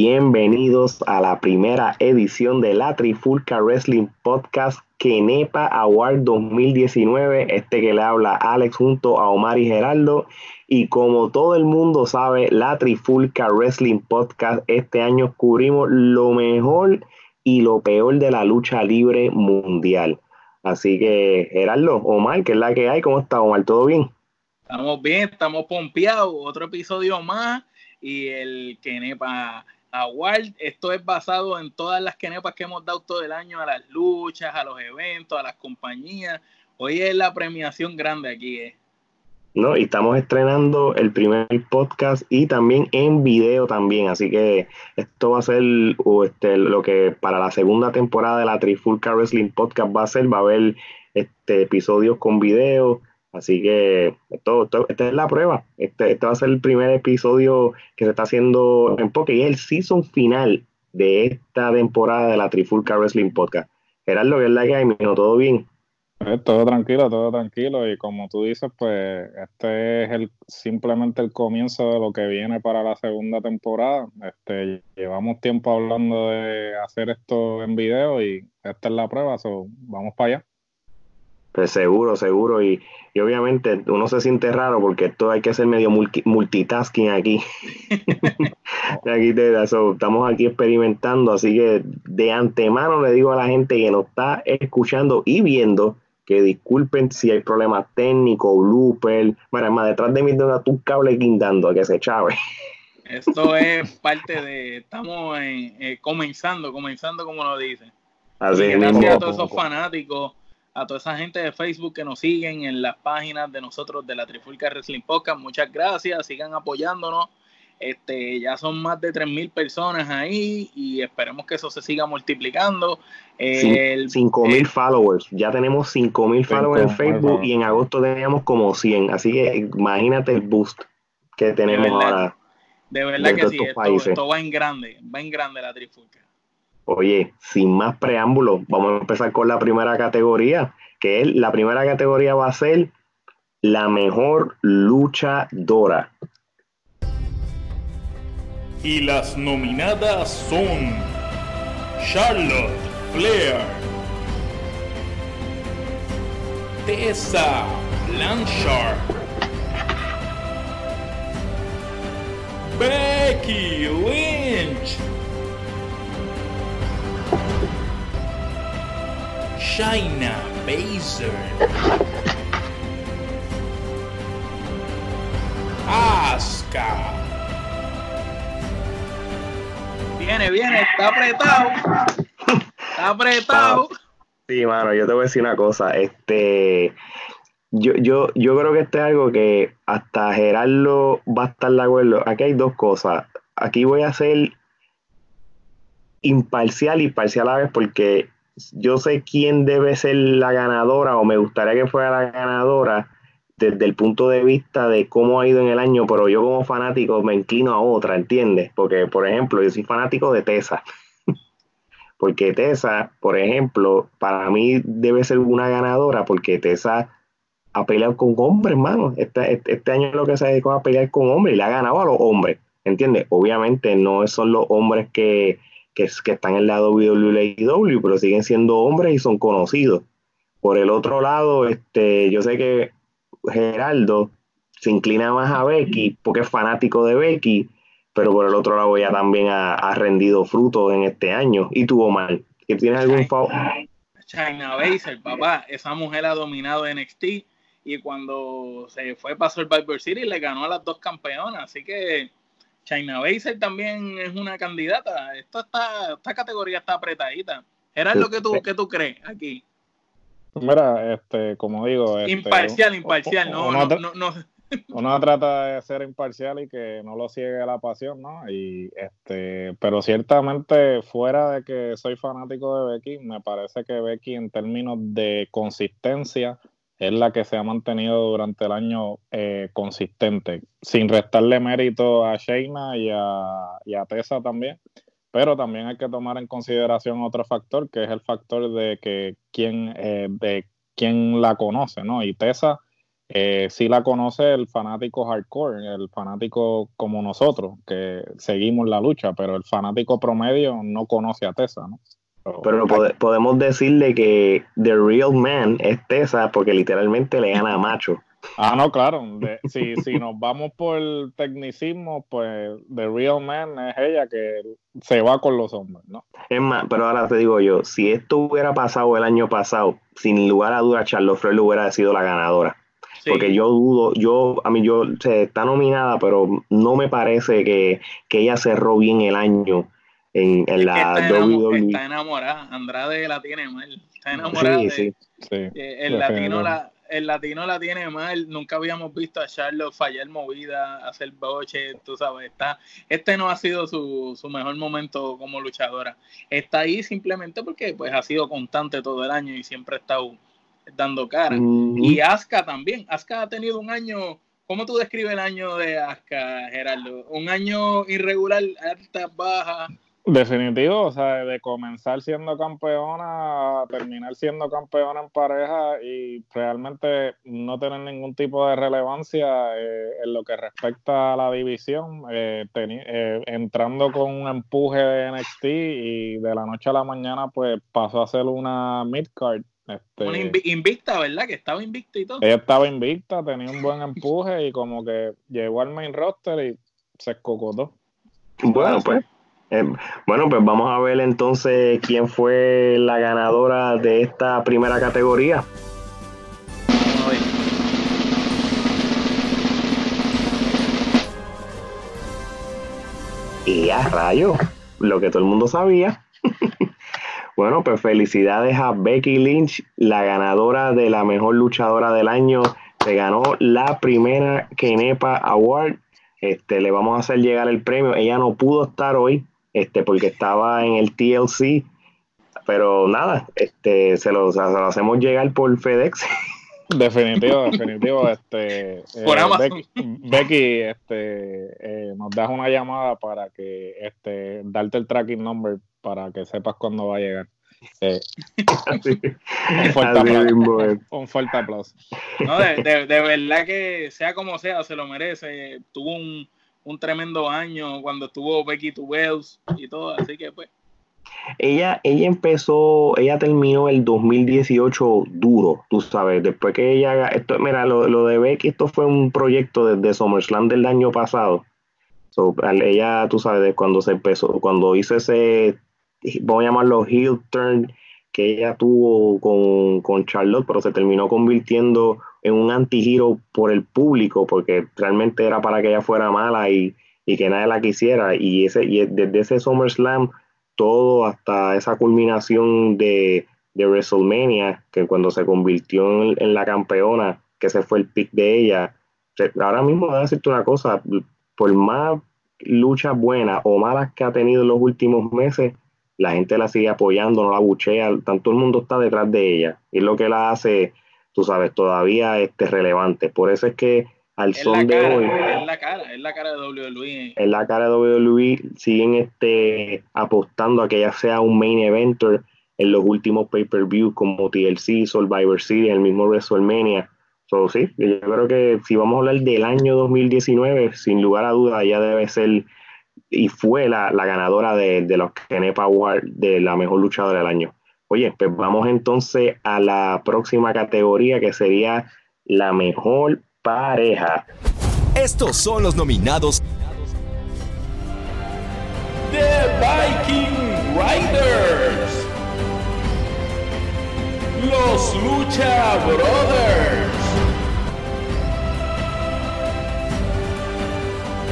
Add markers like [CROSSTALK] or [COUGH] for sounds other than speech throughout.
Bienvenidos a la primera edición de la Trifulca Wrestling Podcast Kenepa Award 2019. Este que le habla Alex junto a Omar y Geraldo. Y como todo el mundo sabe, la Trifulca Wrestling Podcast este año cubrimos lo mejor y lo peor de la lucha libre mundial. Así que, Geraldo, Omar, ¿qué es la que hay? ¿Cómo está, Omar? ¿Todo bien? Estamos bien, estamos pompeados. Otro episodio más y el Kenepa Award. Esto es basado en todas las kenepas que hemos dado todo el año a las luchas, a los eventos, a las compañías. Hoy es la premiación grande aquí. ¿eh? No, y estamos estrenando el primer podcast y también en video también, así que esto va a ser este, lo que para la segunda temporada de la Trifulca Wrestling Podcast va a ser, va a haber este, episodios con video, Así que esto, esta es la prueba. Este, este va a ser el primer episodio que se está haciendo en Poké y es el season final de esta temporada de la Trifulca Wrestling Podcast. Gerardo, ¿qué es la que? ¿Todo bien? Eh, todo tranquilo, todo tranquilo. Y como tú dices, pues este es el simplemente el comienzo de lo que viene para la segunda temporada. Este, llevamos tiempo hablando de hacer esto en video y esta es la prueba, so, vamos para allá. Pues seguro, seguro. Y, obviamente uno se siente raro porque esto hay que hacer medio multitasking aquí. [LAUGHS] aquí te, estamos aquí experimentando, así que de antemano le digo a la gente que nos está escuchando y viendo que disculpen si hay problemas técnicos, blooper. Bueno, más detrás de mí tengo un cable guindando a que se chave. Esto es parte de, estamos eh, comenzando, comenzando como lo dicen. Así gracias a todos esos fanáticos a toda esa gente de Facebook que nos siguen en las páginas de nosotros de la Trifulca Wrestling Podcast. Muchas gracias, sigan apoyándonos. Este, ya son más de 3.000 personas ahí y esperemos que eso se siga multiplicando. 5.000 mil followers, ya tenemos 5.000 followers en Facebook y en agosto teníamos como 100, así que imagínate el boost que tenemos ahora. De verdad que sí, esto, esto, va en grande, va en grande la Trifulca. Oye, sin más preámbulos, vamos a empezar con la primera categoría, que es la primera categoría va a ser la mejor luchadora. Y las nominadas son Charlotte Flair, Tessa Blanchard, Becky Lynch. China Baser. Aska. Viene, viene, está apretado. Está apretado. Sí, mano, yo te voy a decir una cosa. Este, yo, yo, yo creo que este es algo que hasta Gerardo va a estar de acuerdo. Aquí hay dos cosas. Aquí voy a ser imparcial y parcial a la vez porque yo sé quién debe ser la ganadora o me gustaría que fuera la ganadora desde el punto de vista de cómo ha ido en el año, pero yo como fanático me inclino a otra, ¿entiendes? Porque, por ejemplo, yo soy fanático de Tessa. [LAUGHS] porque Tessa, por ejemplo, para mí debe ser una ganadora porque Tessa ha peleado con hombres, hermano. Este, este, año lo que se dedicó a pelear con hombres y le ha ganado a los hombres, ¿entiendes? Obviamente no son los hombres que que, están en la WWE, pero siguen siendo hombres y son conocidos. Por el otro lado, este, yo sé que Geraldo se inclina más a Becky porque es fanático de Becky, pero por el otro lado ella también ha, rendido frutos en este año y tuvo mal. ¿Tienes algún favor? China Baszler, papá, esa mujer ha dominado NXT y cuando se fue para Survivor City le ganó a las dos campeonas, así que China Baszler también es una candidata. Esto está, esta categoría está apretadita. ¿Era lo que tú, que tú crees aquí? Mira, este, como digo. Este, imparcial, imparcial, no, no, no, [LAUGHS] Uno trata de ser imparcial y que no lo ciegue la pasión, ¿no? Y este, pero ciertamente, fuera de que soy fanático de Becky, me parece que Becky, en términos de consistencia, es la que se ha mantenido durante el año eh, consistente, sin restarle mérito a Shayna y a, y a Tessa también pero también hay que tomar en consideración otro factor, que es el factor de que quién, eh, de quién la conoce, ¿no? Y Tessa eh, sí la conoce el fanático hardcore, el fanático como nosotros, que seguimos la lucha, pero el fanático promedio no conoce a Tessa, ¿no? Pero, podemos decirle que The Real Man es Tessa porque literalmente le gana a Macho. Ah, no, claro. si, si nos vamos por el tecnicismo, pues The Real Man es ella que se va con los hombres, ¿no? Es más, pero ahora te digo yo, si esto hubiera pasado el año pasado, sin lugar a duda, Charlotte Flair hubiera sido la ganadora. Porque yo dudo, yo, a mí, yo, se está nominada, pero no me parece que, ella cerró bien el año en, la está WWE. Está enamorada, Andrade la tiene mal. Está enamorada. Sí, sí. el latino la el latino la tiene mal. Nunca habíamos visto a Charlotte fallar movida, hacer boche, tú sabes. Está, este no ha sido su, mejor momento como luchadora. Está ahí simplemente porque pues ha sido constante todo el año y siempre ha estado dando cara. Y Asuka también. Asuka ha tenido un año. ¿Cómo tú describes el año de Asuka, Gerardo? Un año irregular, alta, baja. Definitivo, o sea, de comenzar siendo campeona a terminar siendo campeona en pareja y realmente no tener ningún tipo de relevancia eh, en lo que respecta a la división, eh, eh, entrando con un empuje de NXT y de la noche a la mañana pues pasó a ser una midcard. Este, una invicta, ¿verdad? Que estaba invicta y todo. Ella estaba invicta, tenía un buen empuje y como que llegó al main roster y se escocotó. Bueno, pues eh, bueno, pues vamos a ver entonces quién fue la ganadora de esta primera categoría. Y a rayo, lo que todo el mundo sabía. [LAUGHS] bueno, pues felicidades a Becky Lynch, la ganadora de la mejor luchadora del año. Se ganó la primera Kenepa Award. Este, le vamos a hacer llegar el premio. Ella no pudo estar hoy este, porque estaba en el TLC, pero nada, este, se lo, hacemos llegar por FedEx. Definitivo, [LAUGHS] definitivo. Este, por eh, Becky, este, eh, nos das una llamada para que este, darte el tracking number para que sepas cuándo va a llegar. Eh, un, fuerte aplauso, un fuerte aplauso. No, de, de, de, verdad que sea como sea, se lo merece. Tuvo un, un tremendo año cuando estuvo Becky to Wells y todo, así que pues. Ella, ella empezó, ella terminó el 2018 duro, tú sabes, después que ella esto, mira, lo, de Becky, esto fue un proyecto desde SummerSlam del año pasado. ella, tú sabes, cuando se empezó, cuando hizo ese, vamos a llamarlo heel turn, que ella tuvo con, con Charlotte, pero se terminó convirtiendo en un antigiro por el público, porque realmente era para que ella fuera mala y, que nadie la quisiera. Y, ese, y desde ese SummerSlam, todo hasta esa culminación de, de WrestleMania, que cuando se convirtió en, la campeona, que ese fue el pick de ella. Ahora mismo voy a decirte una cosa, por más luchas buenas o malas que ha tenido en los últimos meses, la gente la sigue apoyando, no la buchea, tanto el mundo está detrás de ella. Y es lo que la hace tú sabes, todavía este, relevante. Por eso es que al son de hoy. Es la cara, es la cara de WWE. Es la cara de WWE. Siguen este, apostando a que ya sea un main eventer en los últimos pay-per-view como TLC, Survivor Series, el mismo WrestleMania. So, sí, yo creo que si vamos a hablar del año 2019, sin lugar a duda, ya debe ser y fue la, ganadora de, de los Kenepa Award de la mejor luchadora del año. Oye, pues vamos entonces a la próxima categoría que sería la mejor pareja. Estos son los nominados. The Viking Riders. Los Lucha Brothers.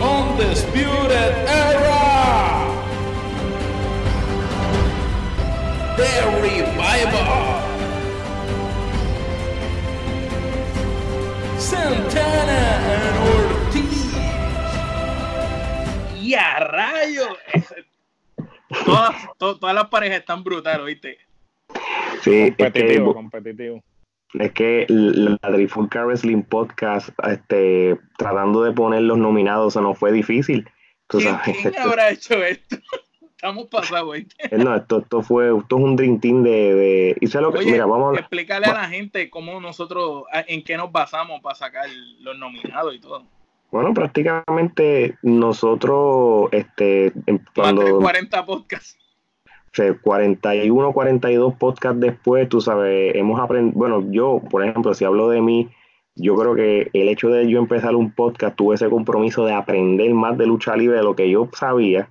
Undisputed Era. The Revival. Santana and Ortiz. ¡Y a rayos! Todas, to- todas las parejas están brutales, ¿viste? Sí, es que, Competitivo, competitivo. es que la Trifulca Wrestling Podcast, este, tratando de poner los nominados, se nos fue difícil. Tú ¿Quién, sabes, quién esto- habrá hecho esto? [LAUGHS] Estamos pasados, [LAUGHS] eh, no, esto, esto fue, esto es un dream team de, de y sé lo que, Oye, mira, vamos a explícale a la gente cómo nosotros, en qué nos basamos para sacar los nominados y todo. bueno, prácticamente nosotros, este, en- Más de cuando 40 podcasts. o sea, 41, 42 podcasts después, tú sabes, hemos aprendido, bueno, yo, por ejemplo, si hablo de mí, yo creo que el hecho de yo empezar un podcast, tuve ese compromiso de aprender más de lucha libre de lo que yo sabía,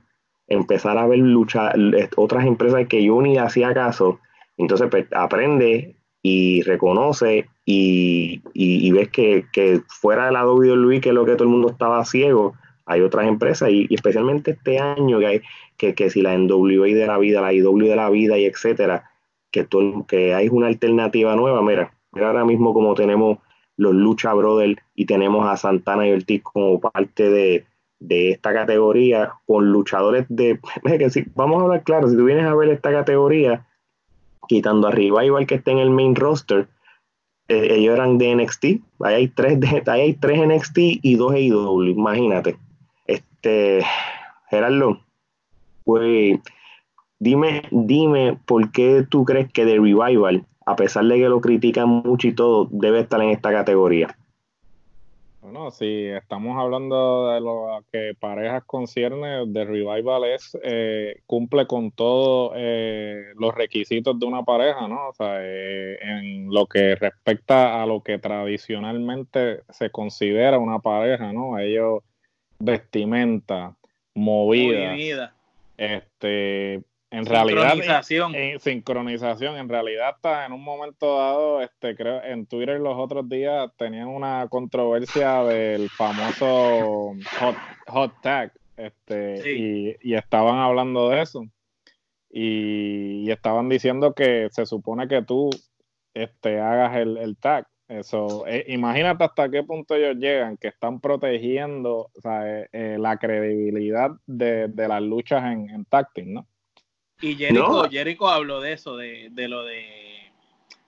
empezar a ver lucha, eh, otras empresas que yo ni hacía caso, entonces pues, aprende y reconoce y, y- ves que, que fuera de la WWE, que es lo que todo el mundo estaba ciego, hay otras empresas y, y especialmente este año que hay que, que si la NWA de la vida, la IW de la vida y etcétera, que, todo, que hay una alternativa nueva, mira, mira ahora mismo como tenemos los Lucha Brothers y tenemos a Santana y Ortiz como parte de, de esta categoría con luchadores de, [LAUGHS] que si, vamos a hablar claro, si tú vienes a ver esta categoría, quitando arriba igual que esté en el main roster, eh, ellos eran de NXT, ahí hay tres [LAUGHS] hay tres NXT y dos AEW, imagínate. Este, Gerardo, pues dime, dime por qué tú crees que The Revival, a pesar de que lo critican mucho y todo, debe estar en esta categoría. Bueno, si estamos hablando de lo que parejas concierne, The Revival es, eh, cumple con todos eh, los requisitos de una pareja, ¿no? O sea, eh, en lo que respecta a lo que tradicionalmente se considera una pareja, ¿no? Ellos vestimenta, movida, Movida, este, en realidad sincronización. en sincronización, en realidad está en un momento dado, este, creo, en Twitter los otros días tenían una controversia [LAUGHS] del famoso hot, hot tag, este, Sí. y, y estaban hablando de eso. Y, y estaban diciendo que se supone que tú este, hagas el, el tag. Eso, eh, imagínate hasta qué punto ellos llegan, que están protegiendo o sea, eh, eh, la credibilidad de, de las luchas en, en tag team, ¿no? Y Jericho, No. Jericho habló de eso, de, de lo de...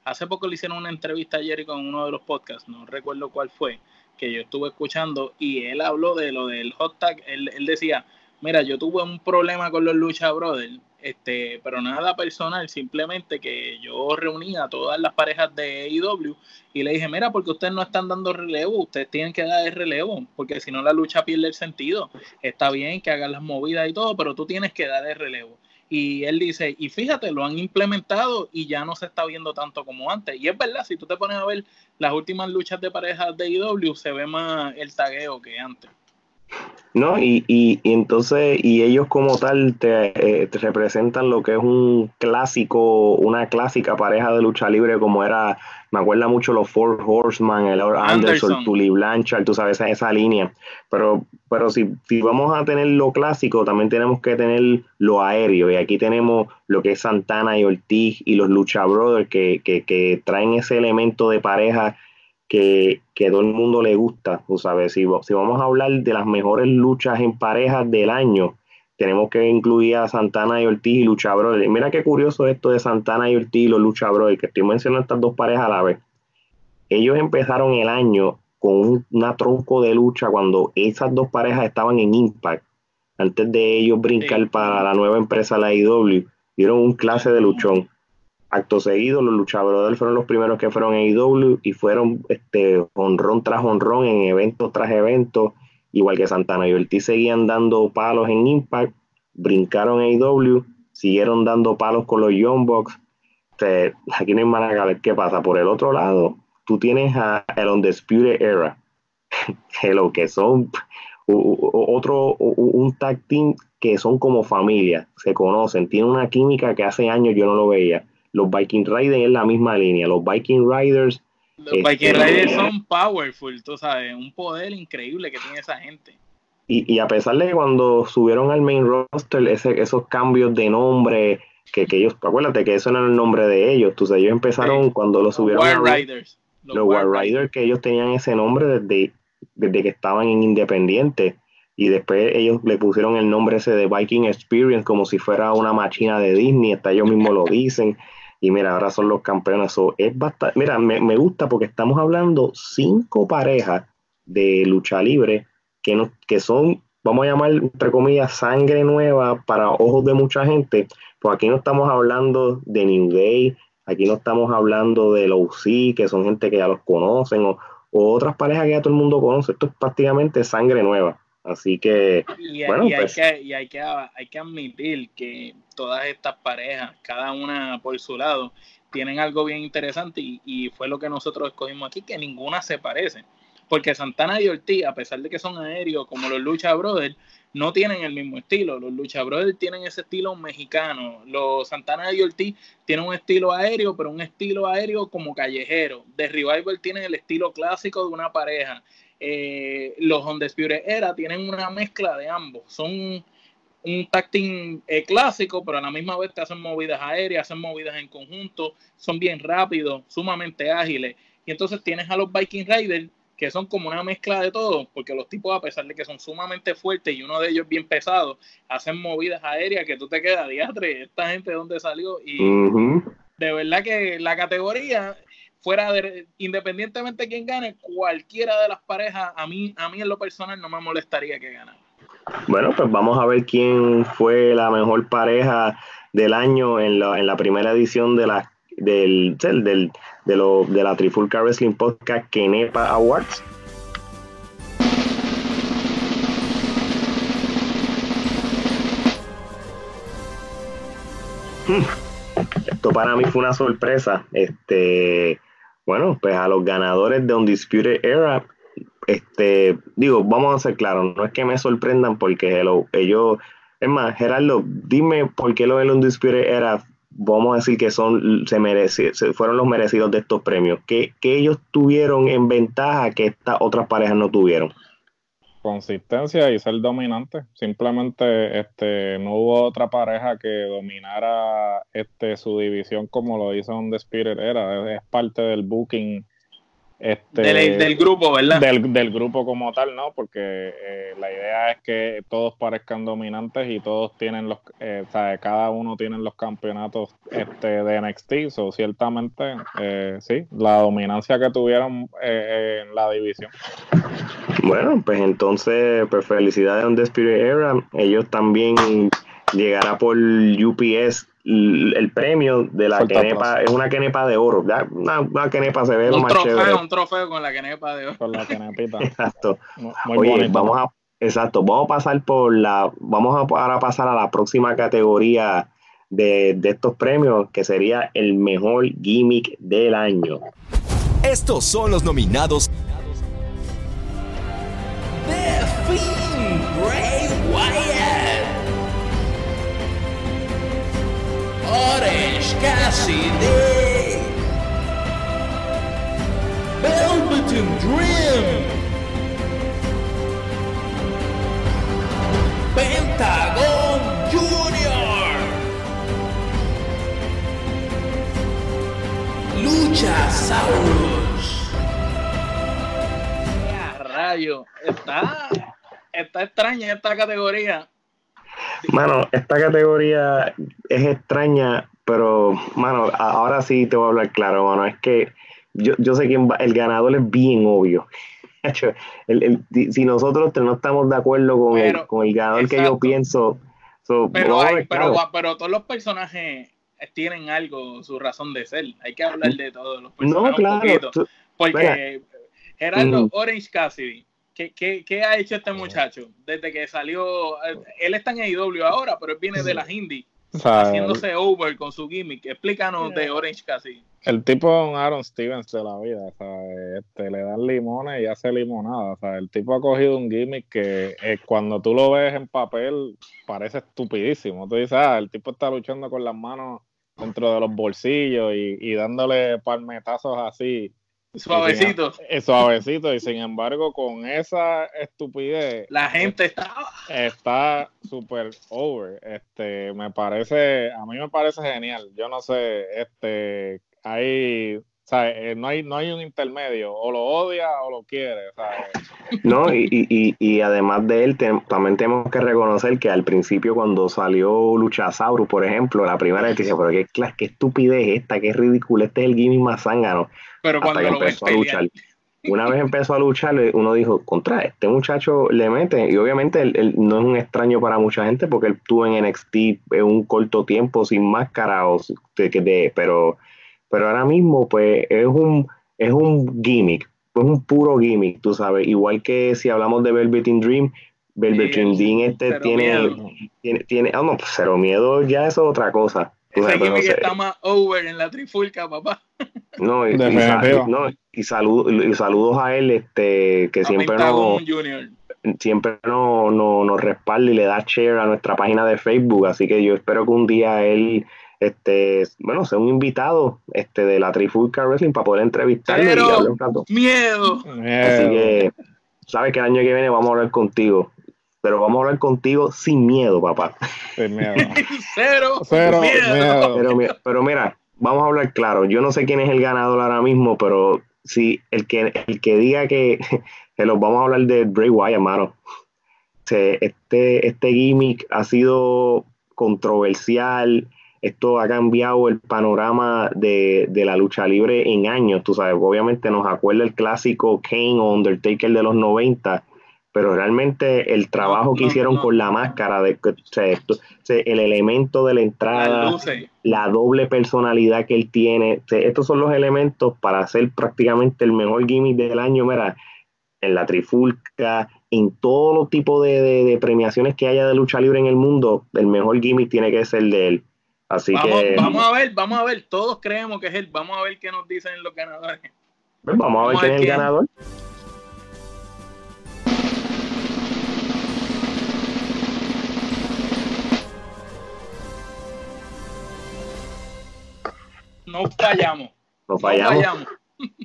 Hace poco le hicieron una entrevista a Jericho en uno de los podcasts, no recuerdo cuál fue, que yo estuve escuchando, y él habló de lo del hot tag. Él, él decía, mira, yo tuve un problema con los Lucha Brothers, este, pero nada personal, simplemente que yo reuní a todas las parejas de AEW y le dije, mira, porque ustedes no están dando relevo, ustedes tienen que dar el relevo, porque si no la lucha pierde el sentido. Está bien que hagan las movidas y todo, pero tú tienes que dar el relevo. Y él dice, y fíjate, lo han implementado y ya no se está viendo tanto como antes. Y es verdad, si tú te pones a ver las últimas luchas de parejas de IW, se ve más el tagueo que antes. ¿no? Y, y, y entonces, y ellos como tal te, eh, te representan lo que es un clásico, una clásica pareja de lucha libre como era, me acuerda mucho los Four Horsemen, el Anderson, Anderson. Tully Blanchard, tú sabes, esa, esa línea. Pero, pero si, si vamos a tener lo clásico, también tenemos que tener lo aéreo. Y aquí tenemos lo que es Santana y Ortiz y los Lucha Brothers que, que, que traen ese elemento de pareja que, que todo el mundo le gusta, tú sabes, si, si vamos a hablar de las mejores luchas en parejas del año, tenemos que incluir a Santana y Ortiz y Lucha Brothers. Y Mira qué curioso esto de Santana y Ortiz y los Lucha Brothers, que estoy mencionando estas dos parejas a la vez. Ellos empezaron el año con un, una tronco de lucha cuando esas dos parejas estaban en Impact. Antes de ellos brincar Sí. para la nueva empresa, la IW, dieron un clase de luchón acto seguido, los luchadores fueron los primeros que fueron a AEW y fueron este honrón tras honrón en eventos tras eventos, igual que Santana y Ortiz seguían dando palos en Impact, brincaron a AEW, siguieron dando palos con los Young Bucks. Este, aquí no hay qué pasa. Por el otro lado, tú tienes a el Undisputed Era, [LAUGHS] que lo que son otro, un tag team que son como familia, se conocen, tienen una química que hace años yo no lo veía. Los Viking Riders es la misma línea, los Viking Riders. Los Viking este, Riders son powerful, tú sabes, un poder increíble que tiene esa gente. Y, a pesar de que cuando subieron al main roster, ese, esos cambios de nombre, que, que, ellos, acuérdate que eso no era el nombre de ellos, tú sabes, ellos empezaron cuando lo subieron. Los War Riders. Los, War Riders, que ellos tenían ese nombre desde, desde que estaban en Independiente y después ellos le pusieron el nombre ese de Viking Experience como si fuera una máquina de Disney, hasta ellos mismos lo dicen. Y mira, ahora son los campeones. es bastante, mira, me, me, gusta porque estamos hablando cinco parejas de lucha libre que, no, que son, vamos a llamar, entre comillas, sangre nueva para ojos de mucha gente. Pues aquí no estamos hablando de New Day, aquí no estamos hablando de los OC, que son gente que ya los conocen, o, o otras parejas que ya todo el mundo conoce. Esto es prácticamente sangre nueva. Así que, y, bueno, hay pues que, y hay, que, hay que admitir que todas estas parejas, cada una por su lado, tienen algo bien interesante y, y, fue lo que nosotros escogimos aquí, que ninguna se parece. Porque Santana y Ortiz, a pesar de que son aéreos como los Lucha Brothers, no tienen el mismo estilo. Los Lucha Brothers tienen ese estilo mexicano. Los Santana y Ortiz tienen un estilo aéreo, pero un estilo aéreo como callejero. The Revival tienen el estilo clásico de una pareja eh, los Undisputed Era tienen una mezcla de ambos. Son un tacting eh, clásico, pero a la misma vez te hacen movidas aéreas, hacen movidas en conjunto, son bien rápidos, sumamente ágiles. Y entonces tienes a los Viking Raiders, que son como una mezcla de todo, porque los tipos, a pesar de que son sumamente fuertes y uno de ellos bien pesado, hacen movidas aéreas que tú te quedas, diatre, esta gente de dónde salió. Y de verdad que la categoría fuera de, independientemente de quién gane, cualquiera de las parejas, a mí, a mí en lo personal no me molestaría que ganara. Bueno, pues vamos a ver quién fue la mejor pareja del año en la, en la primera edición de la del, del, de, lo, de la Trifulca Wrestling Podcast Kenepa Awards. Hmm. Esto para mí fue una sorpresa. Este, bueno, pues a los ganadores de Undisputed Era, este, digo, vamos a ser claros, no es que me sorprendan porque ellos, es más, Gerardo, dime por qué los del Undisputed Era, vamos a decir que son, se, se fueron los merecidos de estos premios, que, que ellos tuvieron en ventaja que estas otras parejas no tuvieron consistencia y ser dominante. Simplemente este, no hubo otra pareja que dominara este, su división como lo hizo The Spirit era. Es, parte del booking. Este, del, grupo, ¿verdad? Del, grupo como tal, ¿no? Porque eh, la idea es que todos parezcan dominantes y todos tienen los, eh, o sea, cada uno tiene los campeonatos este, de NXT, so, ciertamente, eh, sí, la dominancia que tuvieron en la división. Bueno, pues entonces, pues felicidades a The Spirit Era. Ellos también llegará por UPS el premio de la quenepa. Es una quenepa de oro. Una, una quenepa se ve un más trofeo, chévere. Un trofeo con la quenepa de oro. Con la quenepita. [LAUGHS] Exacto. Oye, vamos a, exacto, vamos a pasar por la, vamos a ahora pasar a la próxima categoría de, de estos premios, que sería el mejor gimmick del año. Estos son los nominados Luchasaurus. rayo, está está extraña esta categoría. Mano, esta categoría es extraña, pero, mano, ahora sí te voy a hablar claro, mano. Es que yo, yo sé que el ganador es bien obvio. [LAUGHS] si nosotros no estamos de acuerdo con, el, con el ganador que yo pienso. pero, pero, todos los personajes tienen algo, su razón de ser. Hay que hablar de todos los personajes. No, claro. porque Gerardo mm. Orange Cassidy ¿Qué, ha hecho este muchacho desde que salió? Él está en AEW ahora, pero él viene de las Indies, haciéndose over con su gimmick. Explícanos de Orange Cassidy. El tipo es un Aaron Stevens de la vida, ¿sabes? Este, le dan limones y hace limonada. O sea, el tipo ha cogido un gimmick que eh, cuando tú lo ves en papel parece estupidísimo. Tú dices, ah, el tipo está luchando con las manos dentro de los bolsillos y, y dándole palmetazos así. Suavecito. Es suavecito, y sin embargo, con esa estupidez. La gente está. Está súper over. Este, me parece, a mí me parece genial. Yo no sé, este, hay, o sea, eh, no hay, no hay un intermedio, o lo odia o lo quiere, [LAUGHS] No, y, y, y además de él, también tenemos que reconocer que al principio cuando salió Luchasaurus, por ejemplo, la primera vez que dice, pero qué, qué estupidez esta, qué ridículo, este es el gimmick más zángano. Pero cuando hasta que empezó a luchar. Una vez empezó a luchar, uno dijo, contra este muchacho le mete, y obviamente él, no es un extraño para mucha gente porque él estuvo en NXT en un corto tiempo sin máscara, o de, de, pero pero ahora mismo pues es un, es un gimmick, es un puro gimmick, tú sabes, igual que si hablamos de Velvet in Dream, Velvet in Dream este tiene, tiene, tiene, oh no, pues cero miedo ya es otra cosa. Ese gimmick está más over en la trifulca, papá. No, y, y, saludos a él, este, que siempre nos, siempre no, no, nos respalda y le da share a nuestra página de Facebook, así que yo espero que un día él este, bueno, sea un invitado este, de la Trifulca Wrestling para poder entrevistarle y hablar un rato. Miedo. Así que, sabes que el año que viene vamos a hablar contigo. Pero vamos a hablar contigo sin miedo, papá. Sin miedo. [LAUGHS] Cero, Cero miedo. Pero, pero, mira, vamos a hablar claro. Yo no sé quién es el ganador ahora mismo, pero si el que, el que diga que, [LAUGHS] que los vamos a hablar de Bray Wyatt, mano. Este, este gimmick ha sido controversial esto ha cambiado el panorama de, la lucha libre en años, tú sabes, obviamente nos acuerda el clásico Kane o Undertaker de los 90, pero realmente el trabajo que hicieron con la máscara, de, el elemento de la entrada, la doble personalidad que él tiene, estos son los elementos para hacer prácticamente el mejor gimmick del año, mira, en la trifulca, en todos los tipos de, de premiaciones que haya de lucha libre en el mundo, el mejor gimmick tiene que ser de él. Así vamos, que. Vamos a ver, vamos a ver. Todos creemos que es él. Vamos a ver qué nos dicen los ganadores. Pues vamos a ver quién es el ganador. No fallamos. No fallamos. No fallamos.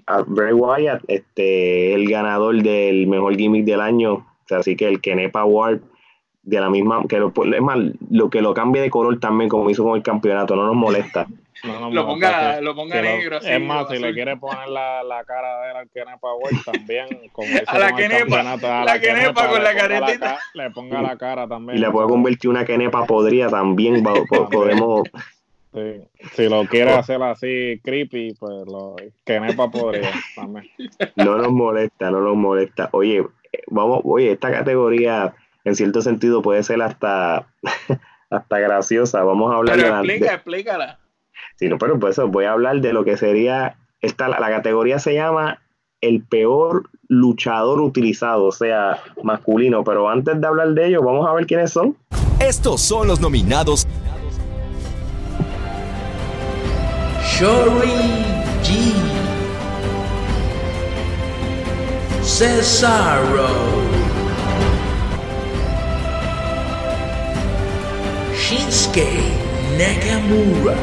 A Bray Wyatt, este, el ganador del mejor gimmick del año. así que el Kenepa Award de la misma, que lo, es más, lo que lo cambie de color también, como hizo con el campeonato, no nos molesta. [LAUGHS] lo ponga, lo ponga negro. es más, si le quiere poner la, la cara de él al Kenepa Power [LAUGHS] también, como a la Kenepa, la, la Kenepa con la caretita. le ponga la cara también. Y le puede convertir una Kenepa podría también, podemos. Sí. Si lo quiere hacer así creepy, pues lo Kenepa podría también. No nos molesta, no nos molesta. Oye, vamos, oye, esta categoría en cierto sentido puede ser hasta, [LAUGHS] hasta graciosa. Vamos a hablar pero de explica, explícala. Sí, no, pero pues voy a hablar de lo que sería, esta, la, categoría se llama el peor luchador utilizado, o sea, masculino. Pero antes de hablar de ello, vamos a ver quiénes son. Estos son los nominados. Shory G. Cesaro. Shinsuke Nakamura.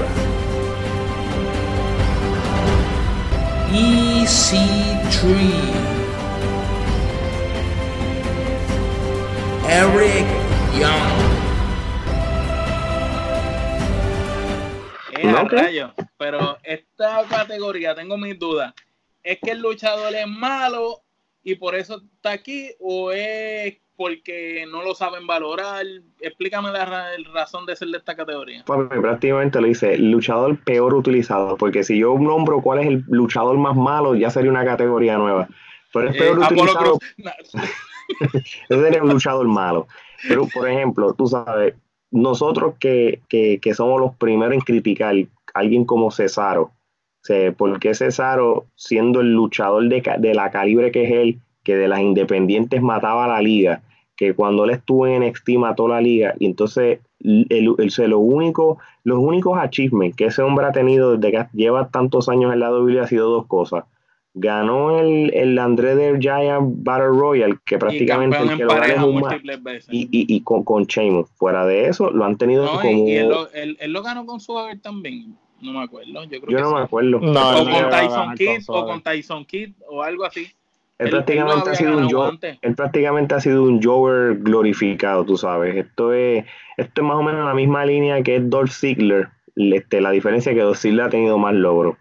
EC3 Eric Young. Eh, rayo, pero esta categoría tengo mis dudas. ¿Es que el luchador es malo y por eso está aquí o es porque no lo saben valorar. Explícame la razón de ser de esta categoría. Pues prácticamente lo dice luchador peor utilizado, porque si yo nombro cuál es el luchador más malo, ya sería una categoría nueva. Pero es peor eh, utilizado. [LAUGHS] Ese sería un luchador malo. Pero, por ejemplo, tú sabes, nosotros que, que, que somos los primeros en criticar a alguien como Cesaro, ¿por qué Cesaro, siendo el luchador de, de la calibre que es él, que de las independientes mataba a la liga, que cuando él estuvo en NXT mató la liga y entonces el, el, lo único, los únicos achievements que ese hombre ha tenido desde que lleva tantos años en la WWE ha sido dos cosas. Ganó el, el André del Giant Battle Royale, que prácticamente el que lo gana un y, y, y, con, con Sheamus. Fuera de eso, lo han tenido no, como. Y él, lo, él, él lo ganó con Swagger también. No me acuerdo. Yo, creo yo no sí. me acuerdo. No, o con Tyson Kidd, o con Tyson Kidd, o algo así. Él, prácticamente ha sido un Joe, él prácticamente ha sido un Jover glorificado, tú sabes. Esto es, esto es más o menos la misma línea que es Dolph Ziggler. Este, la diferencia es que Dolph Ziggler ha tenido más logros.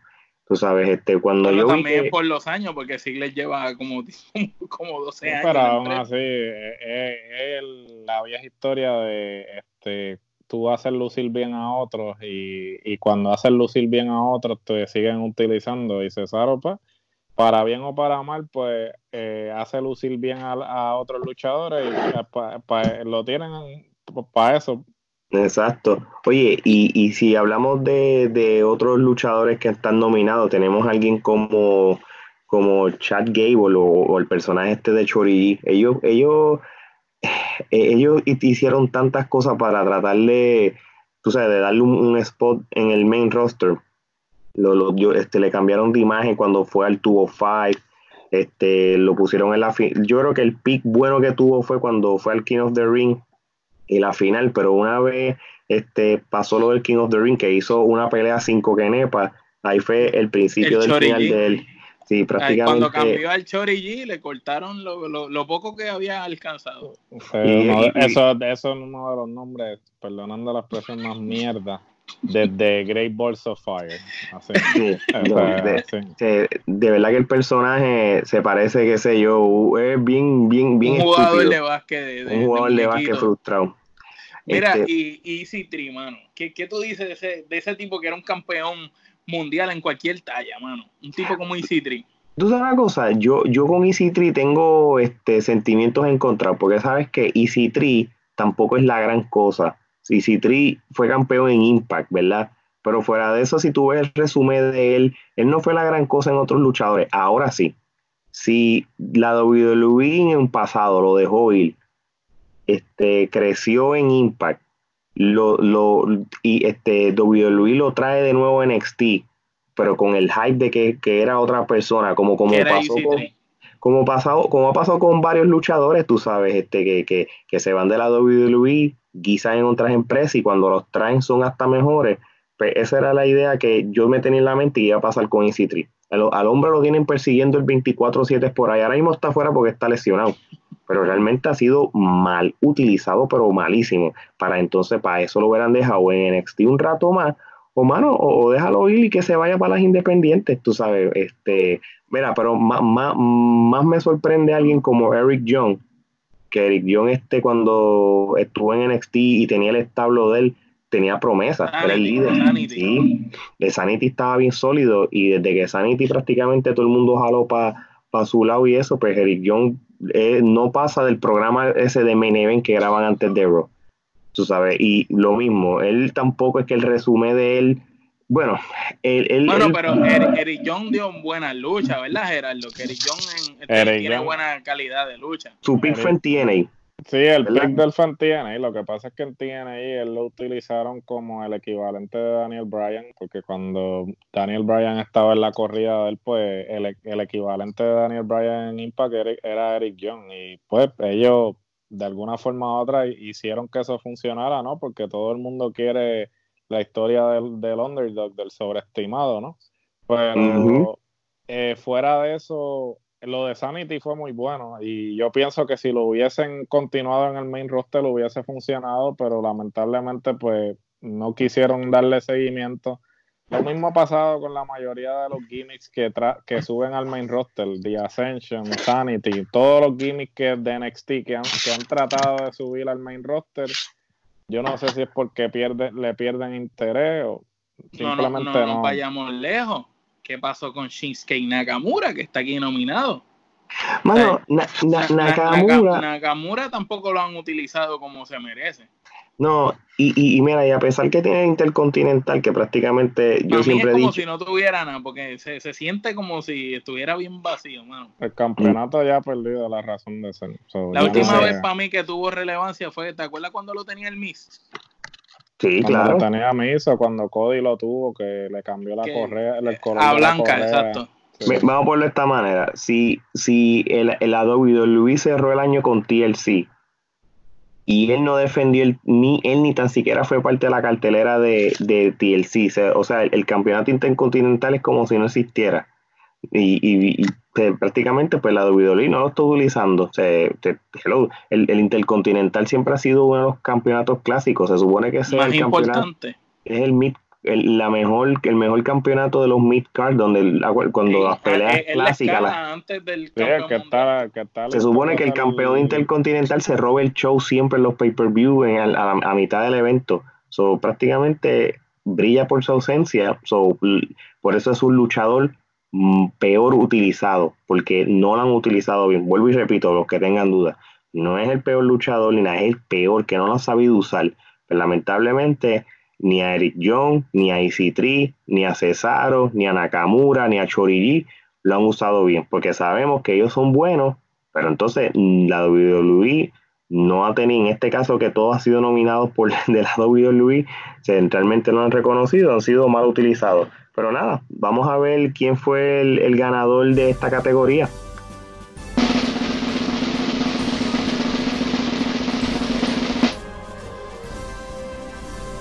Tú sabes, este, cuando pero yo también vi es por los años, porque Ziggler lleva como, [LAUGHS] como 12 años. Pero aún así, es, es la vieja historia de este tú haces lucir bien a otros y, y cuando haces lucir bien a otros te siguen utilizando y Cesaro pues para bien o para mal, pues eh, hace lucir bien a, otros luchadores y pa, lo tienen para eso. Exacto. Oye, y, si hablamos de, otros luchadores que están nominados, tenemos a alguien como, como Chad Gable o, el personaje este de Chorigi. Ellos, ellos, ellos hicieron tantas cosas para tratar de, tú sabes, de darle un spot en el main roster lo, lo, yo, este, le cambiaron de imagen cuando fue al Tubo Five, este, lo pusieron en la final. Yo creo que el pick bueno que tuvo fue cuando fue al King of the Ring y la final, pero una vez este, pasó lo del King of the Ring, que hizo una pelea sin coquenepa, ahí fue el principio el del final de él. Sí, prácticamente. Cuando cambió al Chori G, le cortaron lo, lo, lo, poco que había alcanzado. Sí, uno, eso, eso es uno de los nombres, perdonando la expresión más mierda, desde Great Balls of Fire. Así. [LAUGHS] Sí, no, de, de, de, verdad que el personaje se parece, qué sé yo, es bien, bien, bien Un jugador estúpido. de básquet. De, de, un jugador de, básquet frustrado. Mira, este, y, y Easy Tree, mano, ¿qué, ¿qué, tú dices de ese, de ese tipo que era un campeón mundial en cualquier talla, mano? Un tipo como Easy Tree. Tú sabes una cosa, yo, yo con Easy Tree tengo este, sentimientos encontrados, porque sabes que Easy Tree tampoco es la gran cosa y Citri fue campeón en Impact, ¿verdad? Pero fuera de eso, si tú ves el resumen de él, él no fue la gran cosa en otros luchadores. Ahora sí, si la WWE en un pasado lo dejó ir, este, creció en Impact, lo, lo, y este, WWE lo trae de nuevo en NXT, pero con el hype de que, que era otra persona, como, como pasó con, como, pasado, como ha pasado con varios luchadores, tú sabes, este, que, que, que se van de la WWE guisan en otras empresas y cuando los traen son hasta mejores. Pues esa era la idea que yo me tenía en la mente y iba a pasar con Easy Tree. Al, al, hombre lo tienen persiguiendo el 24-7 por ahí. Ahora mismo está fuera porque está lesionado. Pero realmente ha sido mal utilizado, pero malísimo. Para entonces, para eso lo hubieran dejado en NXT un rato más. O mano, o, o déjalo ir y que se vaya para las independientes, tú sabes. Este, mira, pero más, más, más me sorprende alguien como Eric Young, que Eric Young este cuando estuvo en NXT y tenía el establo de él, tenía promesa, Sanity, era el líder. Sanity. Sí, de Sanity estaba bien sólido y desde que Sanity prácticamente todo el mundo jaló para pa su lado y eso, pues Eric Young eh, no pasa del programa ese de Main Event que graban antes de Raw. Tú sabes, y lo mismo, él tampoco es que el resumen de él bueno, él, bueno pero Eric, Eric Young dio buena lucha, ¿verdad, Gerardo? Que Eric en, Eric tiene buena calidad de lucha. Su pick fue en TNA. Sí, el ¿verdad? pick del fue en TNA. Lo que pasa es que en TNA él lo utilizaron como el equivalente de Daniel Bryan, porque cuando Daniel Bryan estaba en la corrida de él, pues el, el equivalente de Daniel Bryan en Impact era, era Eric Young. Y pues ellos, de alguna forma u otra, hicieron que eso funcionara, ¿no? Porque todo el mundo quiere la historia del, del underdog, del sobreestimado, ¿no? Pero uh -huh. eh, fuera de eso, lo de Sanity fue muy bueno y yo pienso que si lo hubiesen continuado en el main roster lo hubiese funcionado, pero lamentablemente pues no quisieron darle seguimiento. Lo mismo ha pasado con la mayoría de los gimmicks que, que suben al main roster, The Ascension, Sanity, todos los gimmicks que de NXT que han, que han tratado de subir al main roster yo no sé si es porque pierde, le pierden interés o simplemente no. No, no, no vayamos lejos. ¿Qué pasó con Shinsuke Nakamura, que está aquí nominado? Mano, Na- Na- Na- Nakamura. Naka- Nakamura tampoco lo han utilizado como se merece. No, y, y, y mira, y a pesar que tiene Intercontinental, que prácticamente yo Para mí siempre es he como dicho. si no tuviera nada, porque se, se siente como si estuviera bien vacío, mano. El campeonato ya ha perdido la razón de ser. So, La última no vez para mí que tuvo relevancia fue, ¿te acuerdas cuando lo tenía el Miss? Sí, Cuando claro. lo tenía Miso, cuando Cody lo tuvo, que le cambió la Que- correa, el color A Blanca, correa. exacto. Sí. Vamos a ponerlo de esta manera. Si, si el, el WWE cerró el año con TLC y él no defendió el, ni él ni tan siquiera fue parte de la cartelera de, de TLC, se- o sea, el, el campeonato intercontinental es como si no existiera. Y, y- y, prácticamente pues la WWE no lo está utilizando. O sea, te- hello, el, el intercontinental siempre ha sido uno de los campeonatos clásicos. Se supone que Más el campeonato importante. es el mid, el, la mejor, el mejor campeonato de los mid card donde el- cuando las peleas es- es la clásicas las- escala antes del Sí, el campeón que mundial. está, el que está se supone que el campeón el- intercontinental se roba el show siempre en los pay-per-view a, a mitad del evento. So, prácticamente brilla por su ausencia. So, por eso es un luchador mm, peor utilizado, porque no lo han utilizado bien. Vuelvo y repito, los que tengan dudas. No es el peor luchador ni nada, es el peor que no lo ha sabido usar. Pero lamentablemente, ni a Eric Young, ni a EC3, ni a Cesaro, ni a Nakamura, ni a Chorigi lo han usado bien, porque sabemos que ellos son buenos, pero entonces mm, la WWE no ha tenido, en este caso que todos han sido nominados por [LAUGHS] de la WWE, centralmente no han reconocido, han sido mal utilizados. Pero nada, vamos a ver quién fue el, el ganador de esta categoría.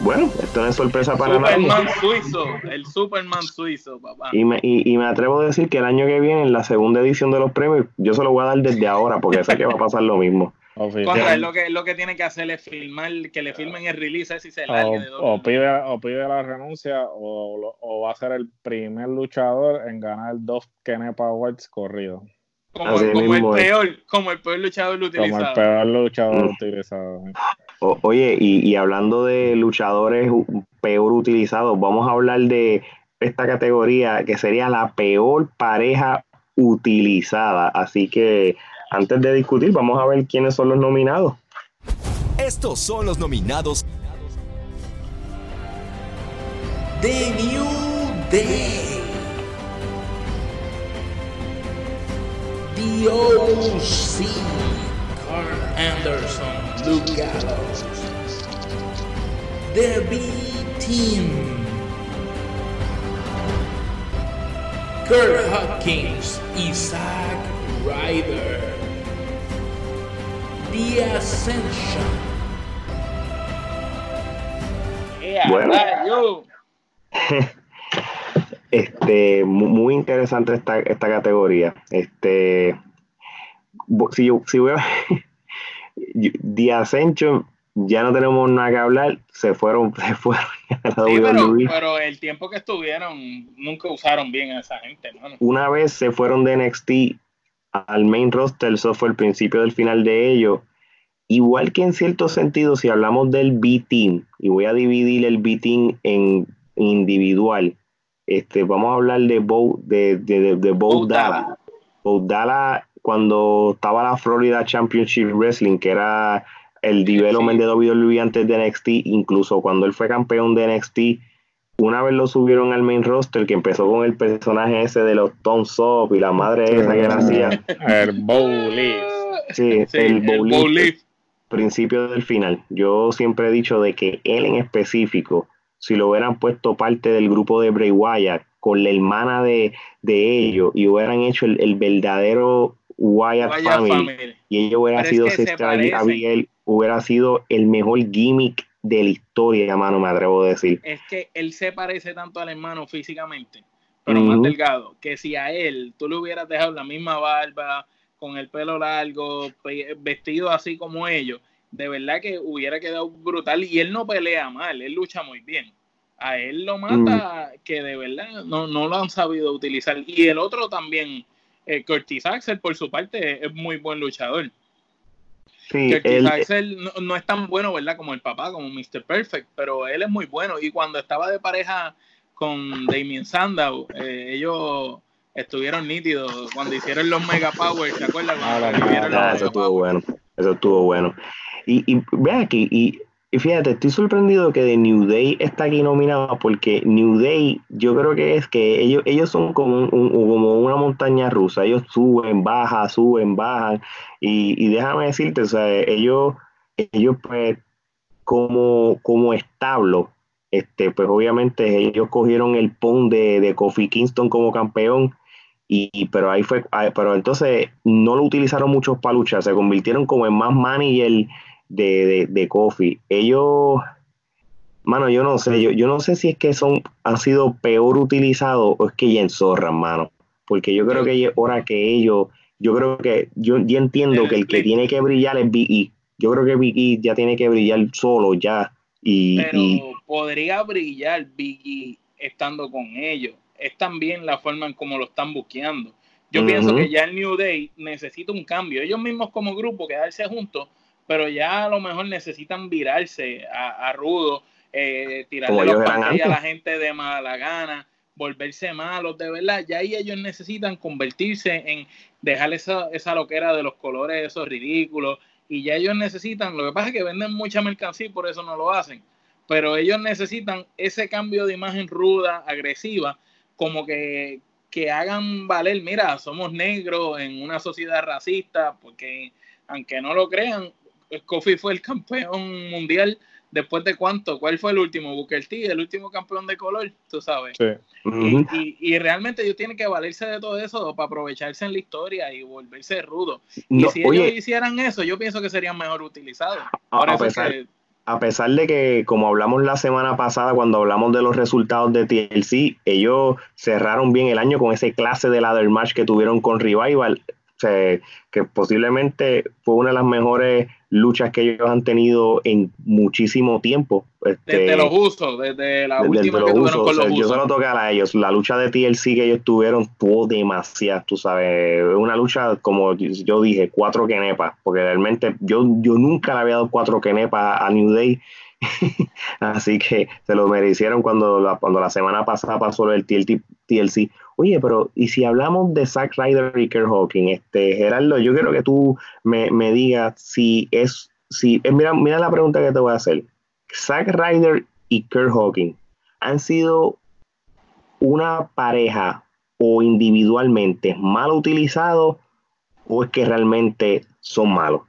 Bueno, esto no es sorpresa para nadie. Superman suizo, el Superman suizo, papá. Y me, y, y me atrevo a decir que el año que viene, en la segunda edición de los premios, yo se lo voy a dar desde ahora, porque sé que va a pasar lo mismo. [LAUGHS] Contra él lo que, lo que tiene que hacer es filmar, que le filmen el release ese y se largue de o, dos. o pide, o pide la renuncia o, o va a ser el primer luchador en ganar dos Kenepa Awards corridos. Como, el peor, como el peor luchador Como el utilizado. peor luchador Mm. utilizado. O- oye, y, y hablando de luchadores peor utilizados, vamos a hablar de esta categoría que sería la peor pareja utilizada. Así que antes de discutir, vamos a ver quiénes son los nominados. Estos son los nominados The New Day. The OC. Carl Anderson, Luke Gallows. The B-Team. Kurt Hawkins, Isaac Ryder. The Ascension. ¡Ea, Bueno. [LAUGHS] Este, mu- muy interesante esta, esta categoría. Este, si yo, si voy a, [LAUGHS] The Ascension, ya no tenemos nada que hablar, se fueron, [LAUGHS] se fueron a la Sí, pero, el tiempo que estuvieron, nunca usaron bien a esa gente, mano. Una vez se fueron de NXT al main roster, eso fue el principio del final de ellos. Igual que en cierto sentido, si hablamos del B-Team, y voy a dividir el B-Team en individual, este, vamos a hablar de Bo, de, de, de, de Bo Bo Dallas. Bo Dallas, cuando estaba la Florida Championship Wrestling, que era el development de WWE antes de NXT, incluso cuando él fue campeón de NXT, una vez lo subieron al main roster, que empezó con el personaje ese de los Thumbs Up y la madre esa que nacía. El Bowlis. Sí, Sí, el el bowling, Bo Leaf. principio del final. Yo siempre he dicho de que él en específico, si lo hubieran puesto parte del grupo de Bray Wyatt con la hermana de, de ellos y hubieran hecho el, el verdadero Wyatt Family, family. y ella hubiera Pero es sido que se Sister parecen. Abigail, hubiera sido el mejor gimmick de la historia, mano, me atrevo a decir. Es que él se parece tanto al hermano físicamente, pero más delgado, que si a él tú le hubieras dejado la misma barba, con el pelo largo, vestido así como ellos, de verdad que hubiera quedado brutal. Y él no pelea mal, él lucha muy bien. A él lo mata que de verdad no, no lo han sabido utilizar. Y el otro también, eh, Curtis Axel, por su parte, es muy buen luchador. Sí, Curtis él- Axel no, no es tan bueno, ¿verdad? Como el papá, como Mr. Perfect, pero él es muy bueno. Y cuando estaba de pareja con Damien Sandow, eh, ellos estuvieron nítidos cuando hicieron los Mega Power, ¿te acuerdas? Ah, eso estuvo bueno, eso estuvo bueno. Y, y ve aquí, y, y, fíjate, estoy sorprendido que de New Day está aquí nominado porque New Day, yo creo que es que ellos, ellos son como, como una montaña rusa, ellos suben, bajan, suben, bajan, y, y déjame decirte, o sea, ellos, ellos pues como, como establo, este, pues obviamente ellos cogieron el pon de, de Kofi Kingston como campeón, y, pero ahí fue, pero entonces no lo utilizaron muchos para luchar, se convirtieron como en más manager de, de, de Kofi. Ellos, mano, yo no sé, yo, yo no sé si es que son, han sido peor utilizados o es que ya enzorran, mano, porque yo creo que es hora que ellos, yo creo que, yo ya entiendo que el que tiene que brillar es Big Yo creo que Big ya tiene que brillar solo ya. Y, pero podría brillar Big estando con ellos es también la forma en cómo lo están buqueando. Yo pienso que ya el New Day necesita un cambio. Ellos mismos como grupo quedarse juntos, pero ya a lo mejor necesitan virarse a, Rudo, eh, tirarle los pantallas a la gente de mala gana, volverse malos, de verdad. Ya ahí ellos necesitan convertirse en dejar esa, esa loquera de los colores, esos ridículos. Y ya ellos necesitan, lo que pasa es que venden mucha mercancía y por eso no lo hacen. Pero ellos necesitan ese cambio de imagen ruda, agresiva, como que, que hagan valer, mira, somos negros en una sociedad racista, porque aunque no lo crean, Kofi fue el campeón mundial después de cuánto, ¿cuál fue el último? Booker T, el último campeón de color, tú sabes. y, y, realmente ellos tienen que valerse de todo eso para aprovecharse en la historia y volverse rudo. y si ellos hicieran eso, yo pienso que serían mejor utilizados. Por eso que a pesar de que, como hablamos la semana pasada cuando hablamos de los resultados de TLC, ellos cerraron bien el año con ese clase de ladder match que tuvieron con Revival, que posiblemente fue una de las mejores luchas que ellos han tenido en muchísimo tiempo. Este, desde los usos, desde la última que tuvieron con los Yo solo toqué a ellos. La lucha de TLC que ellos tuvieron tuvo demasiado, tú sabes. Una lucha, como yo dije, cuatro kenepas, porque realmente yo, yo nunca le había dado cuatro kenepas a New Day. [LAUGHS] Así que se lo merecieron cuando la, cuando la semana pasada pasó el TLC. Oye, pero ¿y si hablamos de Zack Ryder y Kerr Hawking? Este, Gerardo, yo quiero que tú me, digas si es, si, eh, mira, mira la pregunta que te voy a hacer. Zack Ryder y Kerr Hawking han sido una pareja o individualmente mal utilizados o es que realmente son malos?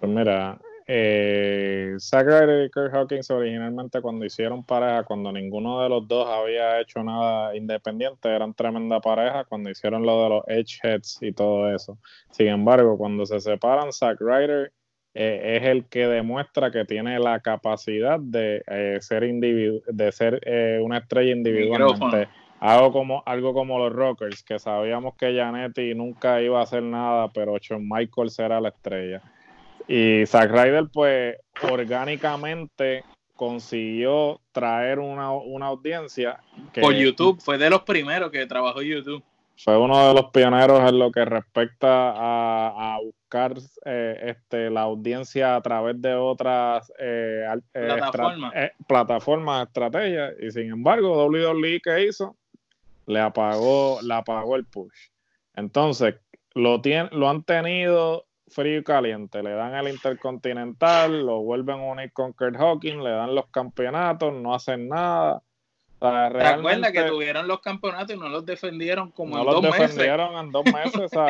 Pues mira, eh, y Kirk Hawkins originalmente cuando hicieron pareja, cuando ninguno de los dos había hecho nada independiente, eran tremenda pareja cuando hicieron lo de los Edgeheads y todo eso. Sin embargo, cuando se separan, Zack Ryder eh, es el que demuestra que tiene la capacidad de eh, ser individu de ser eh, una estrella individualmente. Algo como, algo como los Rockers, que sabíamos que Janetti nunca iba a hacer nada, pero Shawn Michaels será la estrella. Y Zack Ryder, pues, orgánicamente consiguió traer una, audiencia. Que, Por YouTube, fue de los primeros que trabajó YouTube. Fue uno de los pioneros en lo que respecta a, buscar eh, este, la audiencia a través de otras eh, eh, plataformas. plataformas, estrategias. Y sin embargo, WWE que hizo, le apagó, le apagó el push. Entonces, lo, tiene, lo han tenido frío y caliente. Le dan el Intercontinental, lo vuelven a unir con Kurt Hawking, le dan los campeonatos, no hacen nada. ¿Te acuerdas que tuvieron los campeonatos y no los defendieron como no en dos meses? los defendieron en dos meses. [LAUGHS]